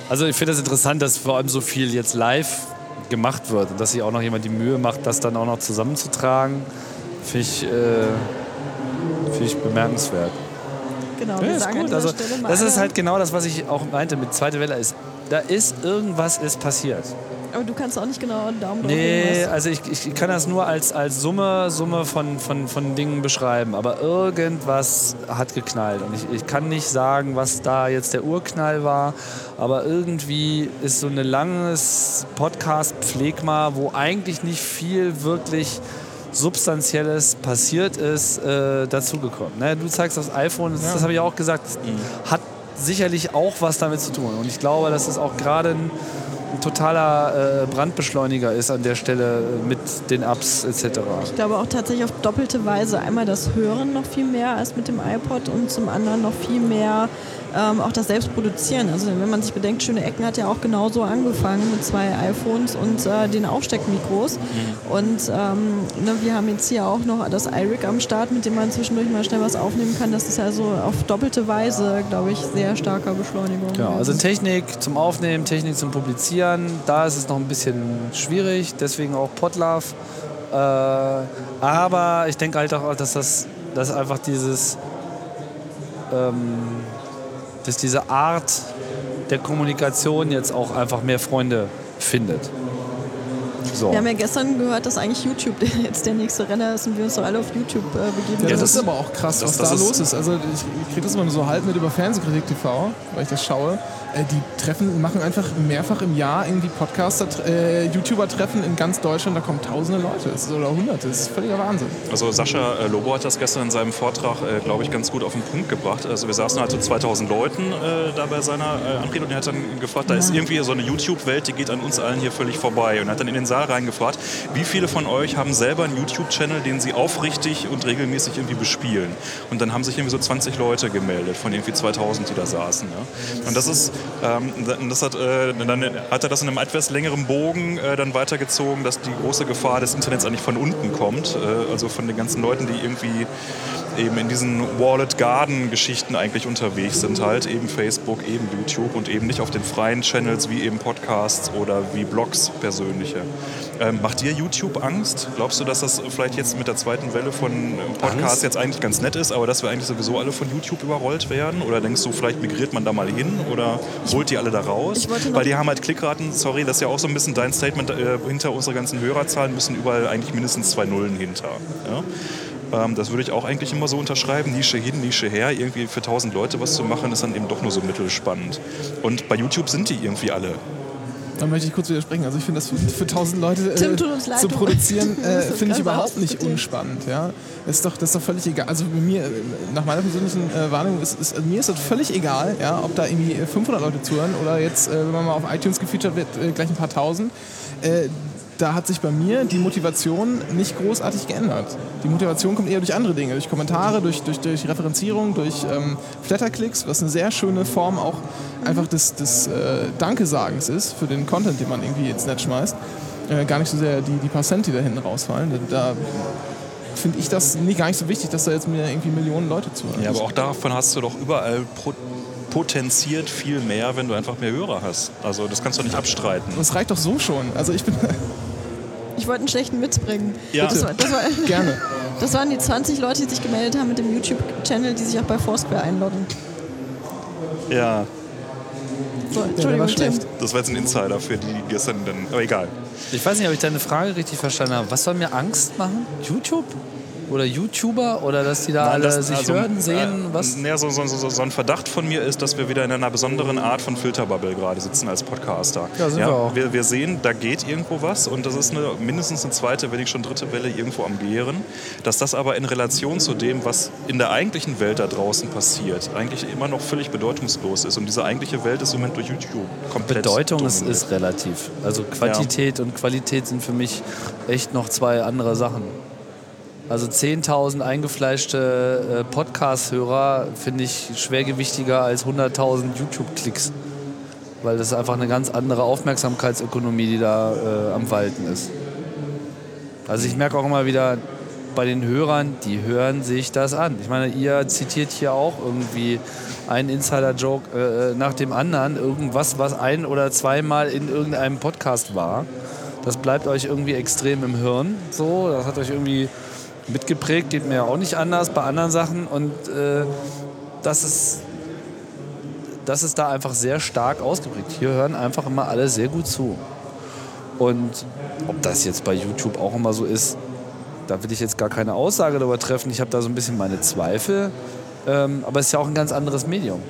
Also ich finde es das interessant, dass vor allem so viel jetzt live gemacht wird und dass sich auch noch jemand die Mühe macht, das dann auch noch zusammenzutragen, finde ich, äh, finde ich bemerkenswert. Genau, Ja, wir ist gut. Also, mal das ist halt genau das, was ich auch meinte mit zweite Welle ist. Da ist irgendwas ist passiert. Aber du kannst auch nicht genau einen Daumen drauf Nee, also ich, ich kann das nur als, als Summe, Summe von, von, von Dingen beschreiben. Aber irgendwas hat geknallt. Und ich, ich kann nicht sagen, was da jetzt der Urknall war. Aber irgendwie ist so ein langes Podcast-Pflegma, wo eigentlich nicht viel wirklich Substanzielles passiert ist, äh, dazugekommen. Ne? Du zeigst das iPhone, das, das habe ich auch gesagt, das hat sicherlich auch was damit zu tun. Und ich glaube, dass es auch gerade ein, ein totaler äh, Brandbeschleuniger ist an der Stelle mit den Apps etc. Ich glaube auch tatsächlich auf doppelte Weise. Einmal das Hören noch viel mehr als mit dem iPod und zum anderen noch viel mehr ähm, auch das Selbstproduzieren. Also wenn man sich bedenkt, Schöne Ecken hat ja auch genauso angefangen mit zwei iPhones und äh, den Aufsteckmikros. Und ähm, ne, wir haben jetzt hier auch noch das iRig am Start, mit dem man zwischendurch mal schnell was aufnehmen kann. Das ist also auf doppelte Weise, glaube ich, sehr starker Beschleunigung. Ja, also Technik zum Aufnehmen, Technik zum Publizieren, da ist es noch ein bisschen schwierig, deswegen auch Podlove. Äh, aber ich denke halt auch, dass das dass einfach dieses, ähm, dass diese Art der Kommunikation jetzt auch einfach mehr Freunde findet. So. Wir haben ja gestern gehört, dass eigentlich YouTube jetzt der nächste Renner ist und wir uns doch alle auf YouTube äh, begeben Ja, das, das- ist aber auch krass, das- was das da ist- los ist. Also ich, ich kriege das immer so halb mit über Fernsehkritik TV, weil ich das schaue. Äh, die treffen, machen einfach mehrfach im Jahr irgendwie Podcaster, äh, YouTuber-Treffen in ganz Deutschland. Da kommen tausende Leute das ist, oder hunderte. Das ist völliger Wahnsinn. Also Sascha äh, Lobo hat das gestern in seinem Vortrag, äh, glaube ich, ganz gut auf den Punkt gebracht. Also wir saßen halt so 2000 Leuten äh, da bei seiner äh, Anrede und er hat dann gefragt, da ist irgendwie so eine YouTube-Welt, die geht an uns allen hier völlig vorbei. Und er hat dann in den Saal reingefragt, wie viele von euch haben selber einen YouTube-Channel, den sie aufrichtig und regelmäßig irgendwie bespielen? Und dann haben sich irgendwie so 20 Leute gemeldet von irgendwie 2000, die da saßen. Ja? Und das ist, ähm, das hat, äh, dann hat er das in einem etwas längeren Bogen äh, dann weitergezogen, dass die große Gefahr des Internets eigentlich von unten kommt, äh, also von den ganzen Leuten, die irgendwie eben in diesen Wallet Garden Geschichten eigentlich unterwegs sind, halt eben Facebook, eben YouTube und eben nicht auf den freien Channels wie eben Podcasts oder wie Blogs persönliche. Ähm, macht dir YouTube Angst? Glaubst du, dass das vielleicht jetzt mit der zweiten Welle von äh, Podcasts Angst? jetzt eigentlich ganz nett ist, aber dass wir eigentlich sowieso alle von YouTube überrollt werden? Oder denkst du, vielleicht migriert man da mal hin oder holt die alle da raus? Weil die haben halt Klickraten, sorry, das ist ja auch so ein bisschen dein Statement, äh, hinter unserer ganzen Hörerzahlen müssen überall eigentlich mindestens zwei Nullen hinter. Ja? Ähm, das würde ich auch eigentlich immer so unterschreiben, Nische hin, Nische her. Irgendwie für 1000 Leute was zu machen, ist dann eben doch nur so mittelspannend. Und bei YouTube sind die irgendwie alle. Da möchte ich kurz widersprechen. Also ich finde das für, für 1000 Leute Tim, äh, tut uns leid, zu du- produzieren, du äh, finde ich überhaupt nicht unspannend. Ja? Das, ist doch, das ist doch völlig egal. Also bei mir, äh, nach meiner persönlichen äh, Wahrnehmung, ist, ist, also mir ist das völlig egal, ja, ob da irgendwie 500 Leute zuhören oder jetzt, äh, wenn man mal auf iTunes gefeatured wird, äh, gleich ein paar tausend. Da hat sich bei mir die Motivation nicht großartig geändert. Die Motivation kommt eher durch andere Dinge, durch Kommentare, durch, durch, durch Referenzierung, durch ähm, Flatterklicks, was eine sehr schöne Form auch einfach des, des äh, Dankesagens ist für den Content, den man irgendwie ins Netz schmeißt. Äh, gar nicht so sehr die, die paar Cent, die da hinten rausfallen. Da, da finde ich das nicht, gar nicht so wichtig, dass da jetzt mir irgendwie Millionen Leute zuhören. Ja, aber auch davon hast du doch überall pro potenziert viel mehr, wenn du einfach mehr Hörer hast. Also das kannst du nicht abstreiten. das reicht doch so schon. Also ich bin Ich wollte einen schlechten Witz bringen. Ja. Das, war, das, war, gerne. das waren die 20 Leute, die sich gemeldet haben mit dem YouTube-Channel, die sich auch bei Foursquare einloggen. Ja, So, Entschuldigung, war Tim. schlecht. das war jetzt ein Insider für die, die gestern dann. Aber egal. Ich weiß nicht, ob ich deine Frage richtig verstanden habe. Was soll mir Angst machen? YouTube? Oder YouTuber oder dass die da Nein, alle das- sich also, hören, sehen, äh, was? naja, so, so, so, so ein Verdacht von mir ist, dass wir wieder in einer besonderen Art von Filterbubble gerade sitzen als Podcaster. Ja, sind wir auch. Wir, wir sehen, da geht irgendwo was und das ist eine, mindestens eine zweite, wenn nicht schon dritte Welle irgendwo am Gären. Dass das aber in Relation zu dem, was in der eigentlichen Welt da draußen passiert, eigentlich immer noch völlig bedeutungslos ist. Und diese eigentliche Welt ist im Moment durch YouTube komplett Bedeutung ist, dominiert. ist relativ. Also Quantität und Qualität sind für mich echt noch zwei andere Sachen. Also 10.000 eingefleischte äh, Podcast-Hörer finde ich schwergewichtiger als 100.000 YouTube-Klicks. Weil das ist einfach eine ganz andere Aufmerksamkeitsökonomie, die da äh, am Walten ist. Also ich merke auch immer wieder bei den Hörern, die hören sich das an. Ich meine, ihr zitiert hier auch irgendwie einen Insider-Joke äh, nach dem anderen, irgendwas, was ein oder zweimal in irgendeinem Podcast war. Das bleibt euch irgendwie extrem im Hirn. So, das hat euch irgendwie mitgeprägt, geht mir ja auch nicht anders bei anderen Sachen. Und äh, das ist das ist da einfach sehr stark ausgeprägt. Hier hören einfach immer alle sehr gut zu. Und ob das jetzt bei YouTube auch immer so ist, da will ich jetzt gar keine Aussage darüber treffen. Ich habe da so ein bisschen meine Zweifel. Ähm, aber es ist ja auch ein ganz anderes Medium.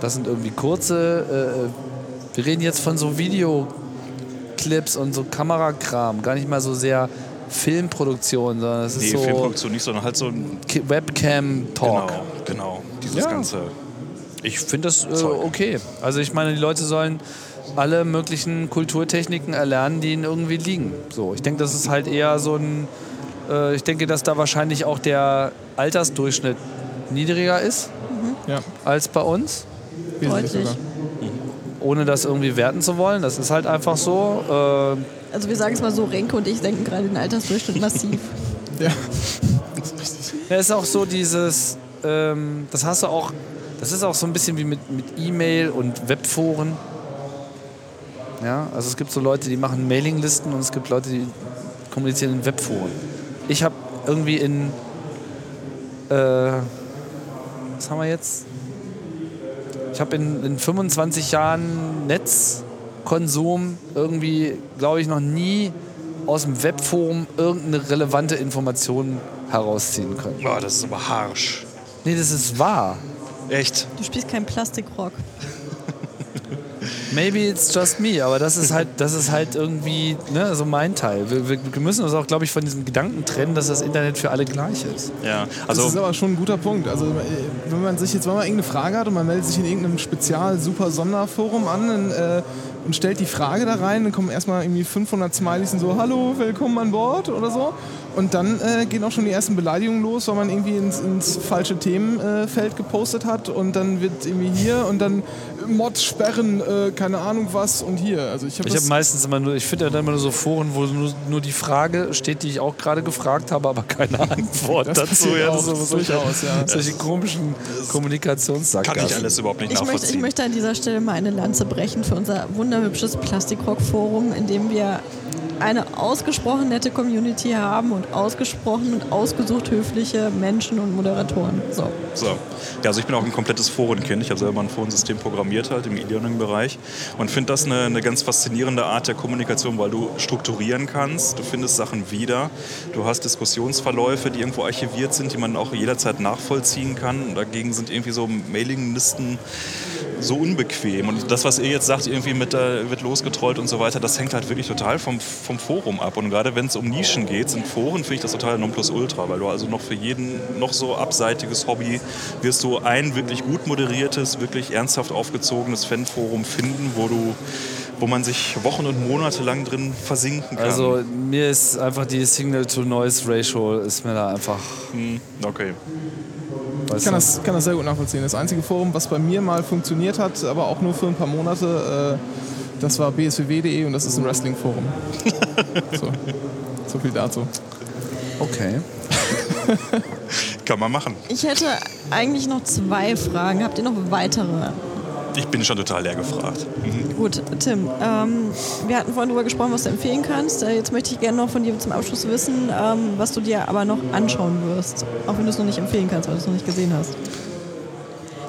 Das sind irgendwie kurze. Äh, wir reden jetzt von so Videoclips und so Kamerakram, gar nicht mal so sehr Filmproduktion, sondern es ist Nee, so Filmproduktion nicht, sondern halt so ein. Webcam-Talk. Genau, genau. Dieses Ja. ganze. Ich finde das äh, okay. Also ich meine, die Leute sollen alle möglichen Kulturtechniken erlernen, die ihnen irgendwie liegen. So, ich denke, das ist halt eher so ein. Äh, ich denke, dass da wahrscheinlich auch der Altersdurchschnitt niedriger ist Ja, als bei uns, Deutlich. sogar. ohne das irgendwie werten zu wollen. Das ist halt einfach so. Äh, Also wir sagen es mal so, Renke und ich senken gerade den Altersdurchschnitt massiv. Ja. Ja, ist auch so dieses, ähm, das hast du auch, das ist auch so ein bisschen wie mit, mit E-Mail und Webforen. Ja, also es gibt so Leute, die machen Mailinglisten und es gibt Leute, die kommunizieren in Webforen. Ich habe irgendwie in, äh, was haben wir jetzt? Ich habe in, in 25 Jahren Netzkonsum irgendwie, glaube ich, noch nie aus dem Webforum irgendeine relevante Information herausziehen können. Boah, das ist aber harsch. Nee, das ist wahr. Echt? Du spielst keinen Plastikrock. Maybe it's just me, aber das ist halt, das ist halt irgendwie ne, so mein Teil. Wir, wir, müssen uns auch, glaube ich, von diesem Gedanken trennen, dass das Internet für alle gleich ist. Ja. Das ist Also, aber schon ein guter Punkt. Also äh, wenn man sich jetzt wenn man irgendeine Frage hat und man meldet sich in irgendeinem spezial super Sonderforum an dann, äh, und stellt die Frage da rein, dann kommen erstmal irgendwie 500 Smileys und so, hallo, willkommen an Bord oder so. Und dann äh, gehen auch schon die ersten Beleidigungen los, weil man irgendwie ins, ins falsche Themenfeld äh, gepostet hat und dann wird irgendwie hier und dann Mods sperren, äh, keine Ahnung was und hier. Also ich habe habe meistens immer nur, ich finde ja dann immer nur so Foren, wo nur, nur die Frage steht, die ich auch gerade gefragt habe, aber keine Antwort Das dazu. Ja, auch, so, solche, durchaus, ja. solche komischen Kommunikationssackgassen. kann ich alles überhaupt nicht Ich möchte, ich nachvollziehen. möchte an dieser Stelle mal eine Lanze brechen für unser wunderhübsches Plastikrock-Forum, in dem wir eine ausgesprochen nette Community haben und ausgesprochen und ausgesucht höfliche Menschen und Moderatoren. So. So. Ja, also ich bin auch ein komplettes Forenkind. Ich habe selber ein Forensystem programmiert halt im E-Learning-Bereich und finde das eine, eine ganz faszinierende Art der Kommunikation, weil du strukturieren kannst, du findest Sachen wieder, du hast Diskussionsverläufe, die irgendwo archiviert sind, die man auch jederzeit nachvollziehen kann. Dagegen sind irgendwie so Mailinglisten so unbequem. Und das, was ihr jetzt sagt, irgendwie mit äh, wird losgetrollt und so weiter, das hängt halt wirklich total vom, vom Forum ab. Und gerade wenn es um Nischen geht, sind Foren, finde ich das total Nonplusultra, weil du also noch für jeden noch so abseitiges Hobby wirst du ein wirklich gut moderiertes, wirklich ernsthaft aufgezogenes Fanforum finden, wo du wo man sich Wochen und Monate lang drin versinken kann. Also mir ist einfach die Signal-to-Noise-Ratio ist mir da einfach. Hm, okay. Ich weißt kann du? das, kann das sehr gut nachvollziehen. Das einzige Forum, was bei mir mal funktioniert hat, aber auch nur für ein paar Monate, äh, das war bsww.de und das ist ein Wrestling-Forum. so. so viel dazu. Okay. Kann man machen. Ich hätte eigentlich noch zwei Fragen. Habt ihr noch weitere? Ich bin schon total leer gefragt. Mhm. Gut, Tim, ähm, wir hatten vorhin darüber gesprochen, was du empfehlen kannst. Äh, jetzt möchte ich gerne noch von dir zum Abschluss wissen, ähm, was du dir aber noch anschauen wirst. Auch wenn du es noch nicht empfehlen kannst, weil du es noch nicht gesehen hast.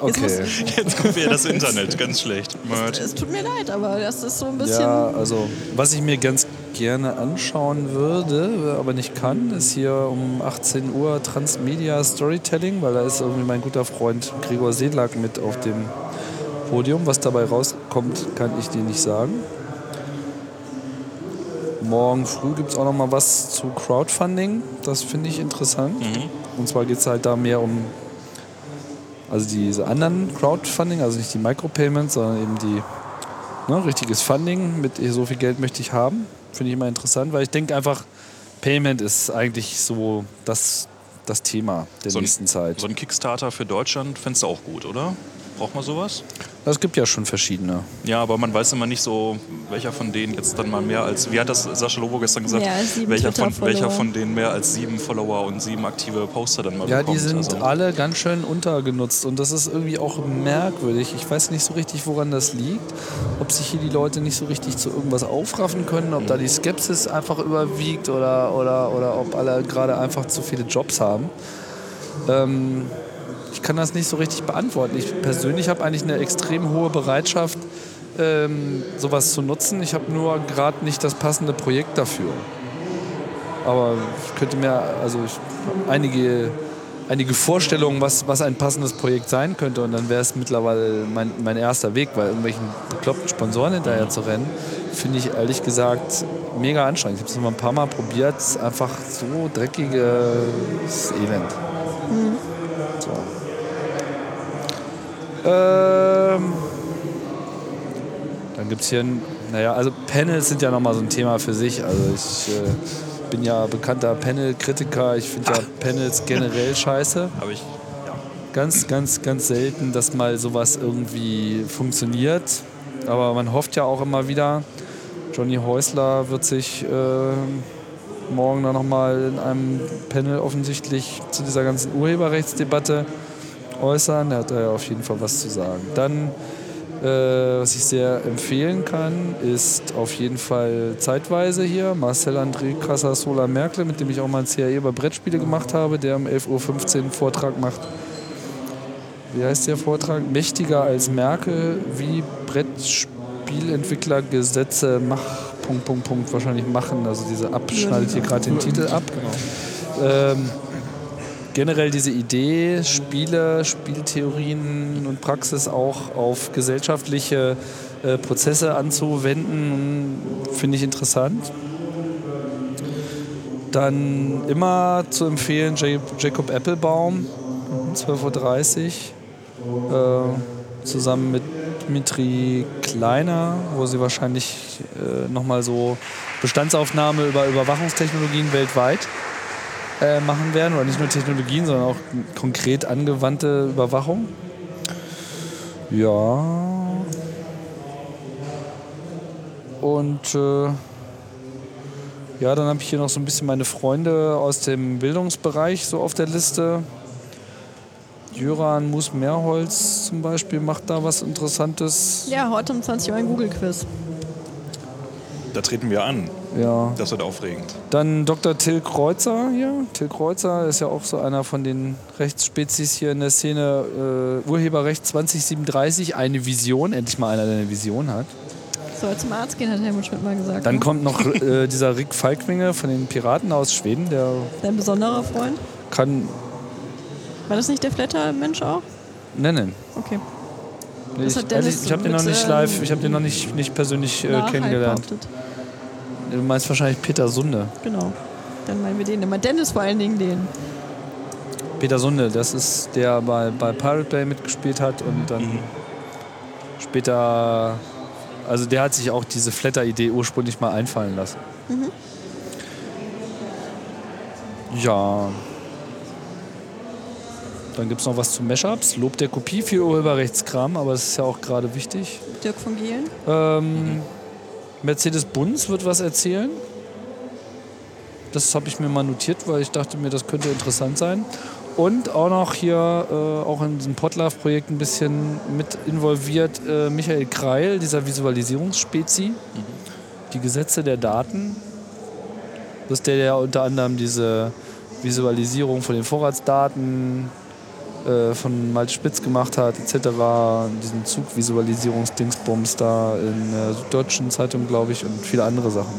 Jetzt Okay. muss- Jetzt kommt wieder das Internet, ganz schlecht. Mört. Es tut mir leid, aber das ist so ein bisschen. Ja, also was ich mir ganz gerne anschauen würde, aber nicht kann, ist hier um 18 Uhr Transmedia Storytelling, weil da ist irgendwie mein guter Freund Gregor Sedlak mit auf dem Podium. Was dabei rauskommt, kann ich dir nicht sagen. Morgen früh gibt es auch noch mal was zu Crowdfunding. Das finde ich interessant. Mhm. Und zwar geht es halt da mehr um also diese anderen Crowdfunding, also nicht die Micropayments, sondern eben die ne, richtiges Funding mit so viel Geld möchte ich haben. Finde ich immer interessant, weil ich denke einfach, Payment ist eigentlich so das, das Thema der So ein- nächsten Zeit. So ein Kickstarter für Deutschland fändest du auch gut, oder? Braucht man sowas? Es gibt ja schon verschiedene. Ja, aber man weiß immer nicht so, welcher von denen jetzt dann mal mehr als, wie hat das Sascha Lobo gestern gesagt, sieben welcher, von, welcher von denen mehr als sieben Follower und sieben aktive Poster dann mal Ja, bekommt. die sind also, alle ganz schön untergenutzt und das ist irgendwie auch merkwürdig. Ich weiß nicht so richtig, woran das liegt. Ob sich hier die Leute nicht so richtig zu irgendwas aufraffen können, ob da die Skepsis einfach überwiegt oder, oder, oder ob alle gerade einfach zu viele Jobs haben. Ähm, ich kann das nicht so richtig beantworten. Ich persönlich habe eigentlich eine extrem hohe Bereitschaft, ähm, sowas zu nutzen. Ich habe nur gerade nicht das passende Projekt dafür. Aber ich könnte mir, also ich einige, einige Vorstellungen, was, was ein passendes Projekt sein könnte. Und dann wäre es mittlerweile mein, mein erster Weg, weil irgendwelchen bekloppten Sponsoren hinterher zu rennen, finde ich ehrlich gesagt mega anstrengend. Ich habe es noch mal ein paar Mal probiert. Es ist einfach so dreckiges Elend. So. Ähm, dann gibt es hier, ein, naja, also Panels sind ja nochmal so ein Thema für sich. Also ich äh, bin ja bekannter Panel-Kritiker. Ich finde ja Panels generell scheiße. Aber ich, ja. Ganz, ganz, ganz selten, dass mal sowas irgendwie funktioniert. Aber man hofft ja auch immer wieder, Johnny Häusler wird sich äh, morgen dann nochmal in einem Panel offensichtlich zu dieser ganzen Urheberrechtsdebatte äußern. Er hat da ja auf jeden Fall was zu sagen. Dann, äh, was ich sehr empfehlen kann, ist auf jeden Fall zeitweise hier Marcel André Casasola Merkel, mit dem ich auch mal ein CAE über Brettspiele gemacht habe, der um 11.15 Uhr einen Vortrag macht. Wie heißt der Vortrag? Mächtiger als Merkel, wie Brettspielentwickler Gesetze mach, Punkt, Punkt, Punkt, wahrscheinlich machen. Also diese ab, schneidet hier gerade den Titel ab. Ähm, generell diese Idee, Spiele, Spieltheorien und Praxis auch auf gesellschaftliche äh, Prozesse anzuwenden, finde ich interessant. Dann immer zu empfehlen Ja- Jacob Applebaum, 12.30 Uhr, äh, zusammen mit Dmitri Kleiner, wo sie wahrscheinlich äh, nochmal so Bestandsaufnahme über Überwachungstechnologien weltweit äh, machen werden. Oder nicht nur Technologien, sondern auch konkret angewandte Überwachung. Ja. Und äh, ja, dann habe ich hier noch so ein bisschen meine Freunde aus dem Bildungsbereich so auf der Liste. Jöran Mus-Mehrholz zum Beispiel macht da was Interessantes. Ja, heute um 20 Uhr ein Google-Quiz. Da treten wir an. Ja. Das wird aufregend. Dann Dr. Till Kreuzer hier. Till Kreuzer ist ja auch so einer von den Rechtsspezies hier in der Szene. Äh, Urheberrecht 2037, eine Vision. Endlich mal einer, der eine Vision hat. Soll zum Arzt gehen, hat Helmut Schmidt mal gesagt. Dann ne? kommt noch äh, dieser Rick Falkwinger von den Piraten aus Schweden. Der Dein besonderer Freund. kann War das nicht der Flatter-Mensch auch? nennen. Okay. Nee, ich ehrlich, ich habe den noch nicht ähm, live, ich habe den noch nicht, nicht persönlich äh, kennengelernt. behauptet. Du meinst wahrscheinlich Peter Sunde. Genau. Dann meinen wir den immer. Dennis vor allen Dingen den. Peter Sunde, das ist der bei, bei Pirate Bay mitgespielt hat und dann später, also der hat sich auch diese Flatter-Idee ursprünglich mal einfallen lassen. Ja. Dann gibt es noch was zu Mashups. Lob der Kopie für Urheberrechtskram, aber das ist ja auch gerade wichtig. Dirk von Gehlen. Ähm, Mercedes-Benz wird was erzählen. Das habe ich mir mal notiert, weil ich dachte mir, das könnte interessant sein. Und auch noch hier, äh, auch in diesem Potlove-Projekt ein bisschen mit involviert, äh, Michael Kreil, dieser Visualisierungsspezi. Die Gesetze der Daten. Das ist der, der unter anderem diese Visualisierung von den Vorratsdaten äh, von Malte Spitz gemacht hat, etc. Diesen Zugvisualisierungsdingsbums da in der Süddeutschen Zeitung, glaube ich, und viele andere Sachen.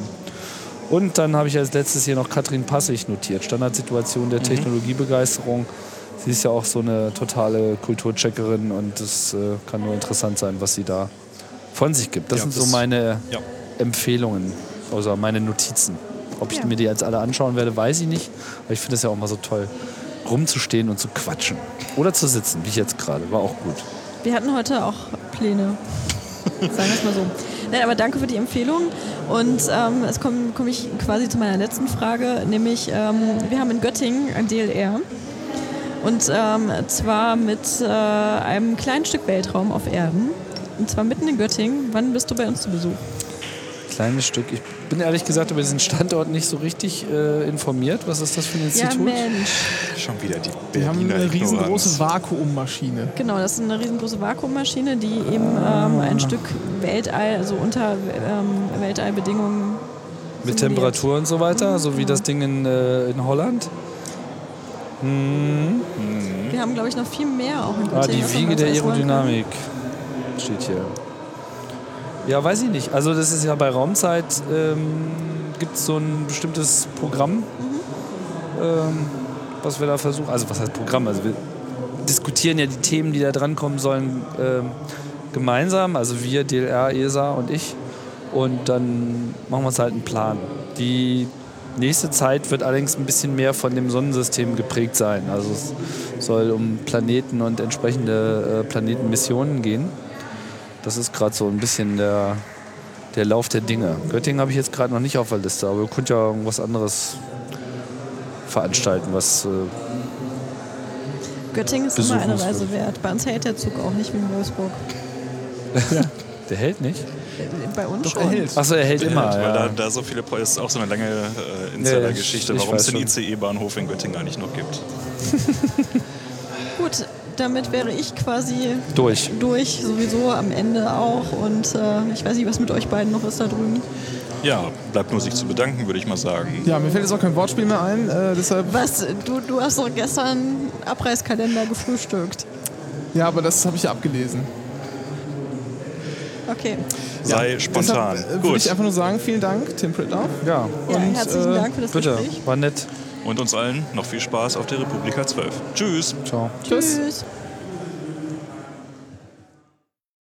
Und dann habe ich als letztes hier noch Katrin Passig notiert. Standardsituation der Technologiebegeisterung. Sie ist ja auch so eine totale Kulturcheckerin und es äh, kann nur interessant sein, was sie da von sich gibt. Das Ja, sind so das- meine Ja. Empfehlungen, also meine Notizen. Ob ich Ja. mir die jetzt alle anschauen werde, weiß ich nicht. Aber ich finde es ja auch mal so toll, rumzustehen und zu quatschen. Oder zu sitzen, wie ich jetzt gerade. War auch gut. Wir hatten heute auch Pläne. Sagen wir es mal so. Nein, aber danke für die Empfehlung. Und ähm, es komme komm ich quasi zu meiner letzten Frage, nämlich ähm, wir haben in Göttingen ein DLR. Und ähm, zwar mit äh, einem kleinen Stück Weltraum auf Erden. Und zwar mitten in Göttingen. Wann bist du bei uns zu Besuch? Kleines Stück. Ich bin ehrlich gesagt über diesen Standort nicht so richtig äh, informiert. Was ist das für ein Institut? Ja, Mensch. Schon wieder die Wir haben Berliner eine riesengroße. Vakuummaschine. Genau, das ist eine riesengroße Vakuummaschine, die eben ähm, ein Stück Weltall, also unter ähm, Weltallbedingungen Mit. Temperatur und so weiter, so wie das Ding in, äh, in Holland. Wir haben, glaube ich, noch viel mehr auch in Ah, die Wiege man der. Aerodynamik steht hier. Ja, weiß ich nicht. Also das ist ja bei Raumzeit ähm, gibt es so ein bestimmtes Programm, ähm, was wir da versuchen. Also was heißt Programm? Also wir diskutieren ja die Themen, die da drankommen sollen, ähm, gemeinsam. Also wir, DLR, ESA und ich. Und dann machen wir uns halt einen Plan. Die nächste Zeit wird allerdings ein bisschen mehr von dem Sonnensystem geprägt sein. Also es soll um Planeten und entsprechende äh, Planetenmissionen gehen. Das ist gerade so ein bisschen der, der Lauf der Dinge. Göttingen habe ich jetzt gerade noch nicht auf der Liste, aber ihr könnt ja irgendwas anderes veranstalten, was äh, Göttingen ist immer eine. Reise wert. Bei uns hält der Zug auch nicht wie in Wolfsburg. der hält nicht. Bei uns Doch, schon. er hält. Achso, er hält immer. Weil ja. da, da so viele, ist auch so eine lange äh, Insider-Geschichte, ich warum es den. ICE-Bahnhof in Göttingen eigentlich noch gibt. Gut, damit wäre ich quasi Durch. durch, sowieso am Ende auch. Und äh, ich weiß nicht, was mit euch beiden noch ist da drüben. Ja, bleibt nur sich zu bedanken, würde ich mal sagen. Ja, mir fällt jetzt auch kein Wortspiel mehr ein, äh, deshalb. Was? Du, du hast doch gestern Abreißkalender gefrühstückt. Ja, aber das habe ich ja abgelesen. Okay. Sei spontan. Deshalb äh, würde Gut. ich einfach nur sagen, vielen Dank, Tim Prittlaff. Ja, Ja, Und, herzlichen äh, Dank für das bitte. Gespräch. War nett. Und uns allen noch viel Spaß auf der Republika 12. Tschüss. Ciao. Tschüss. Tschüss.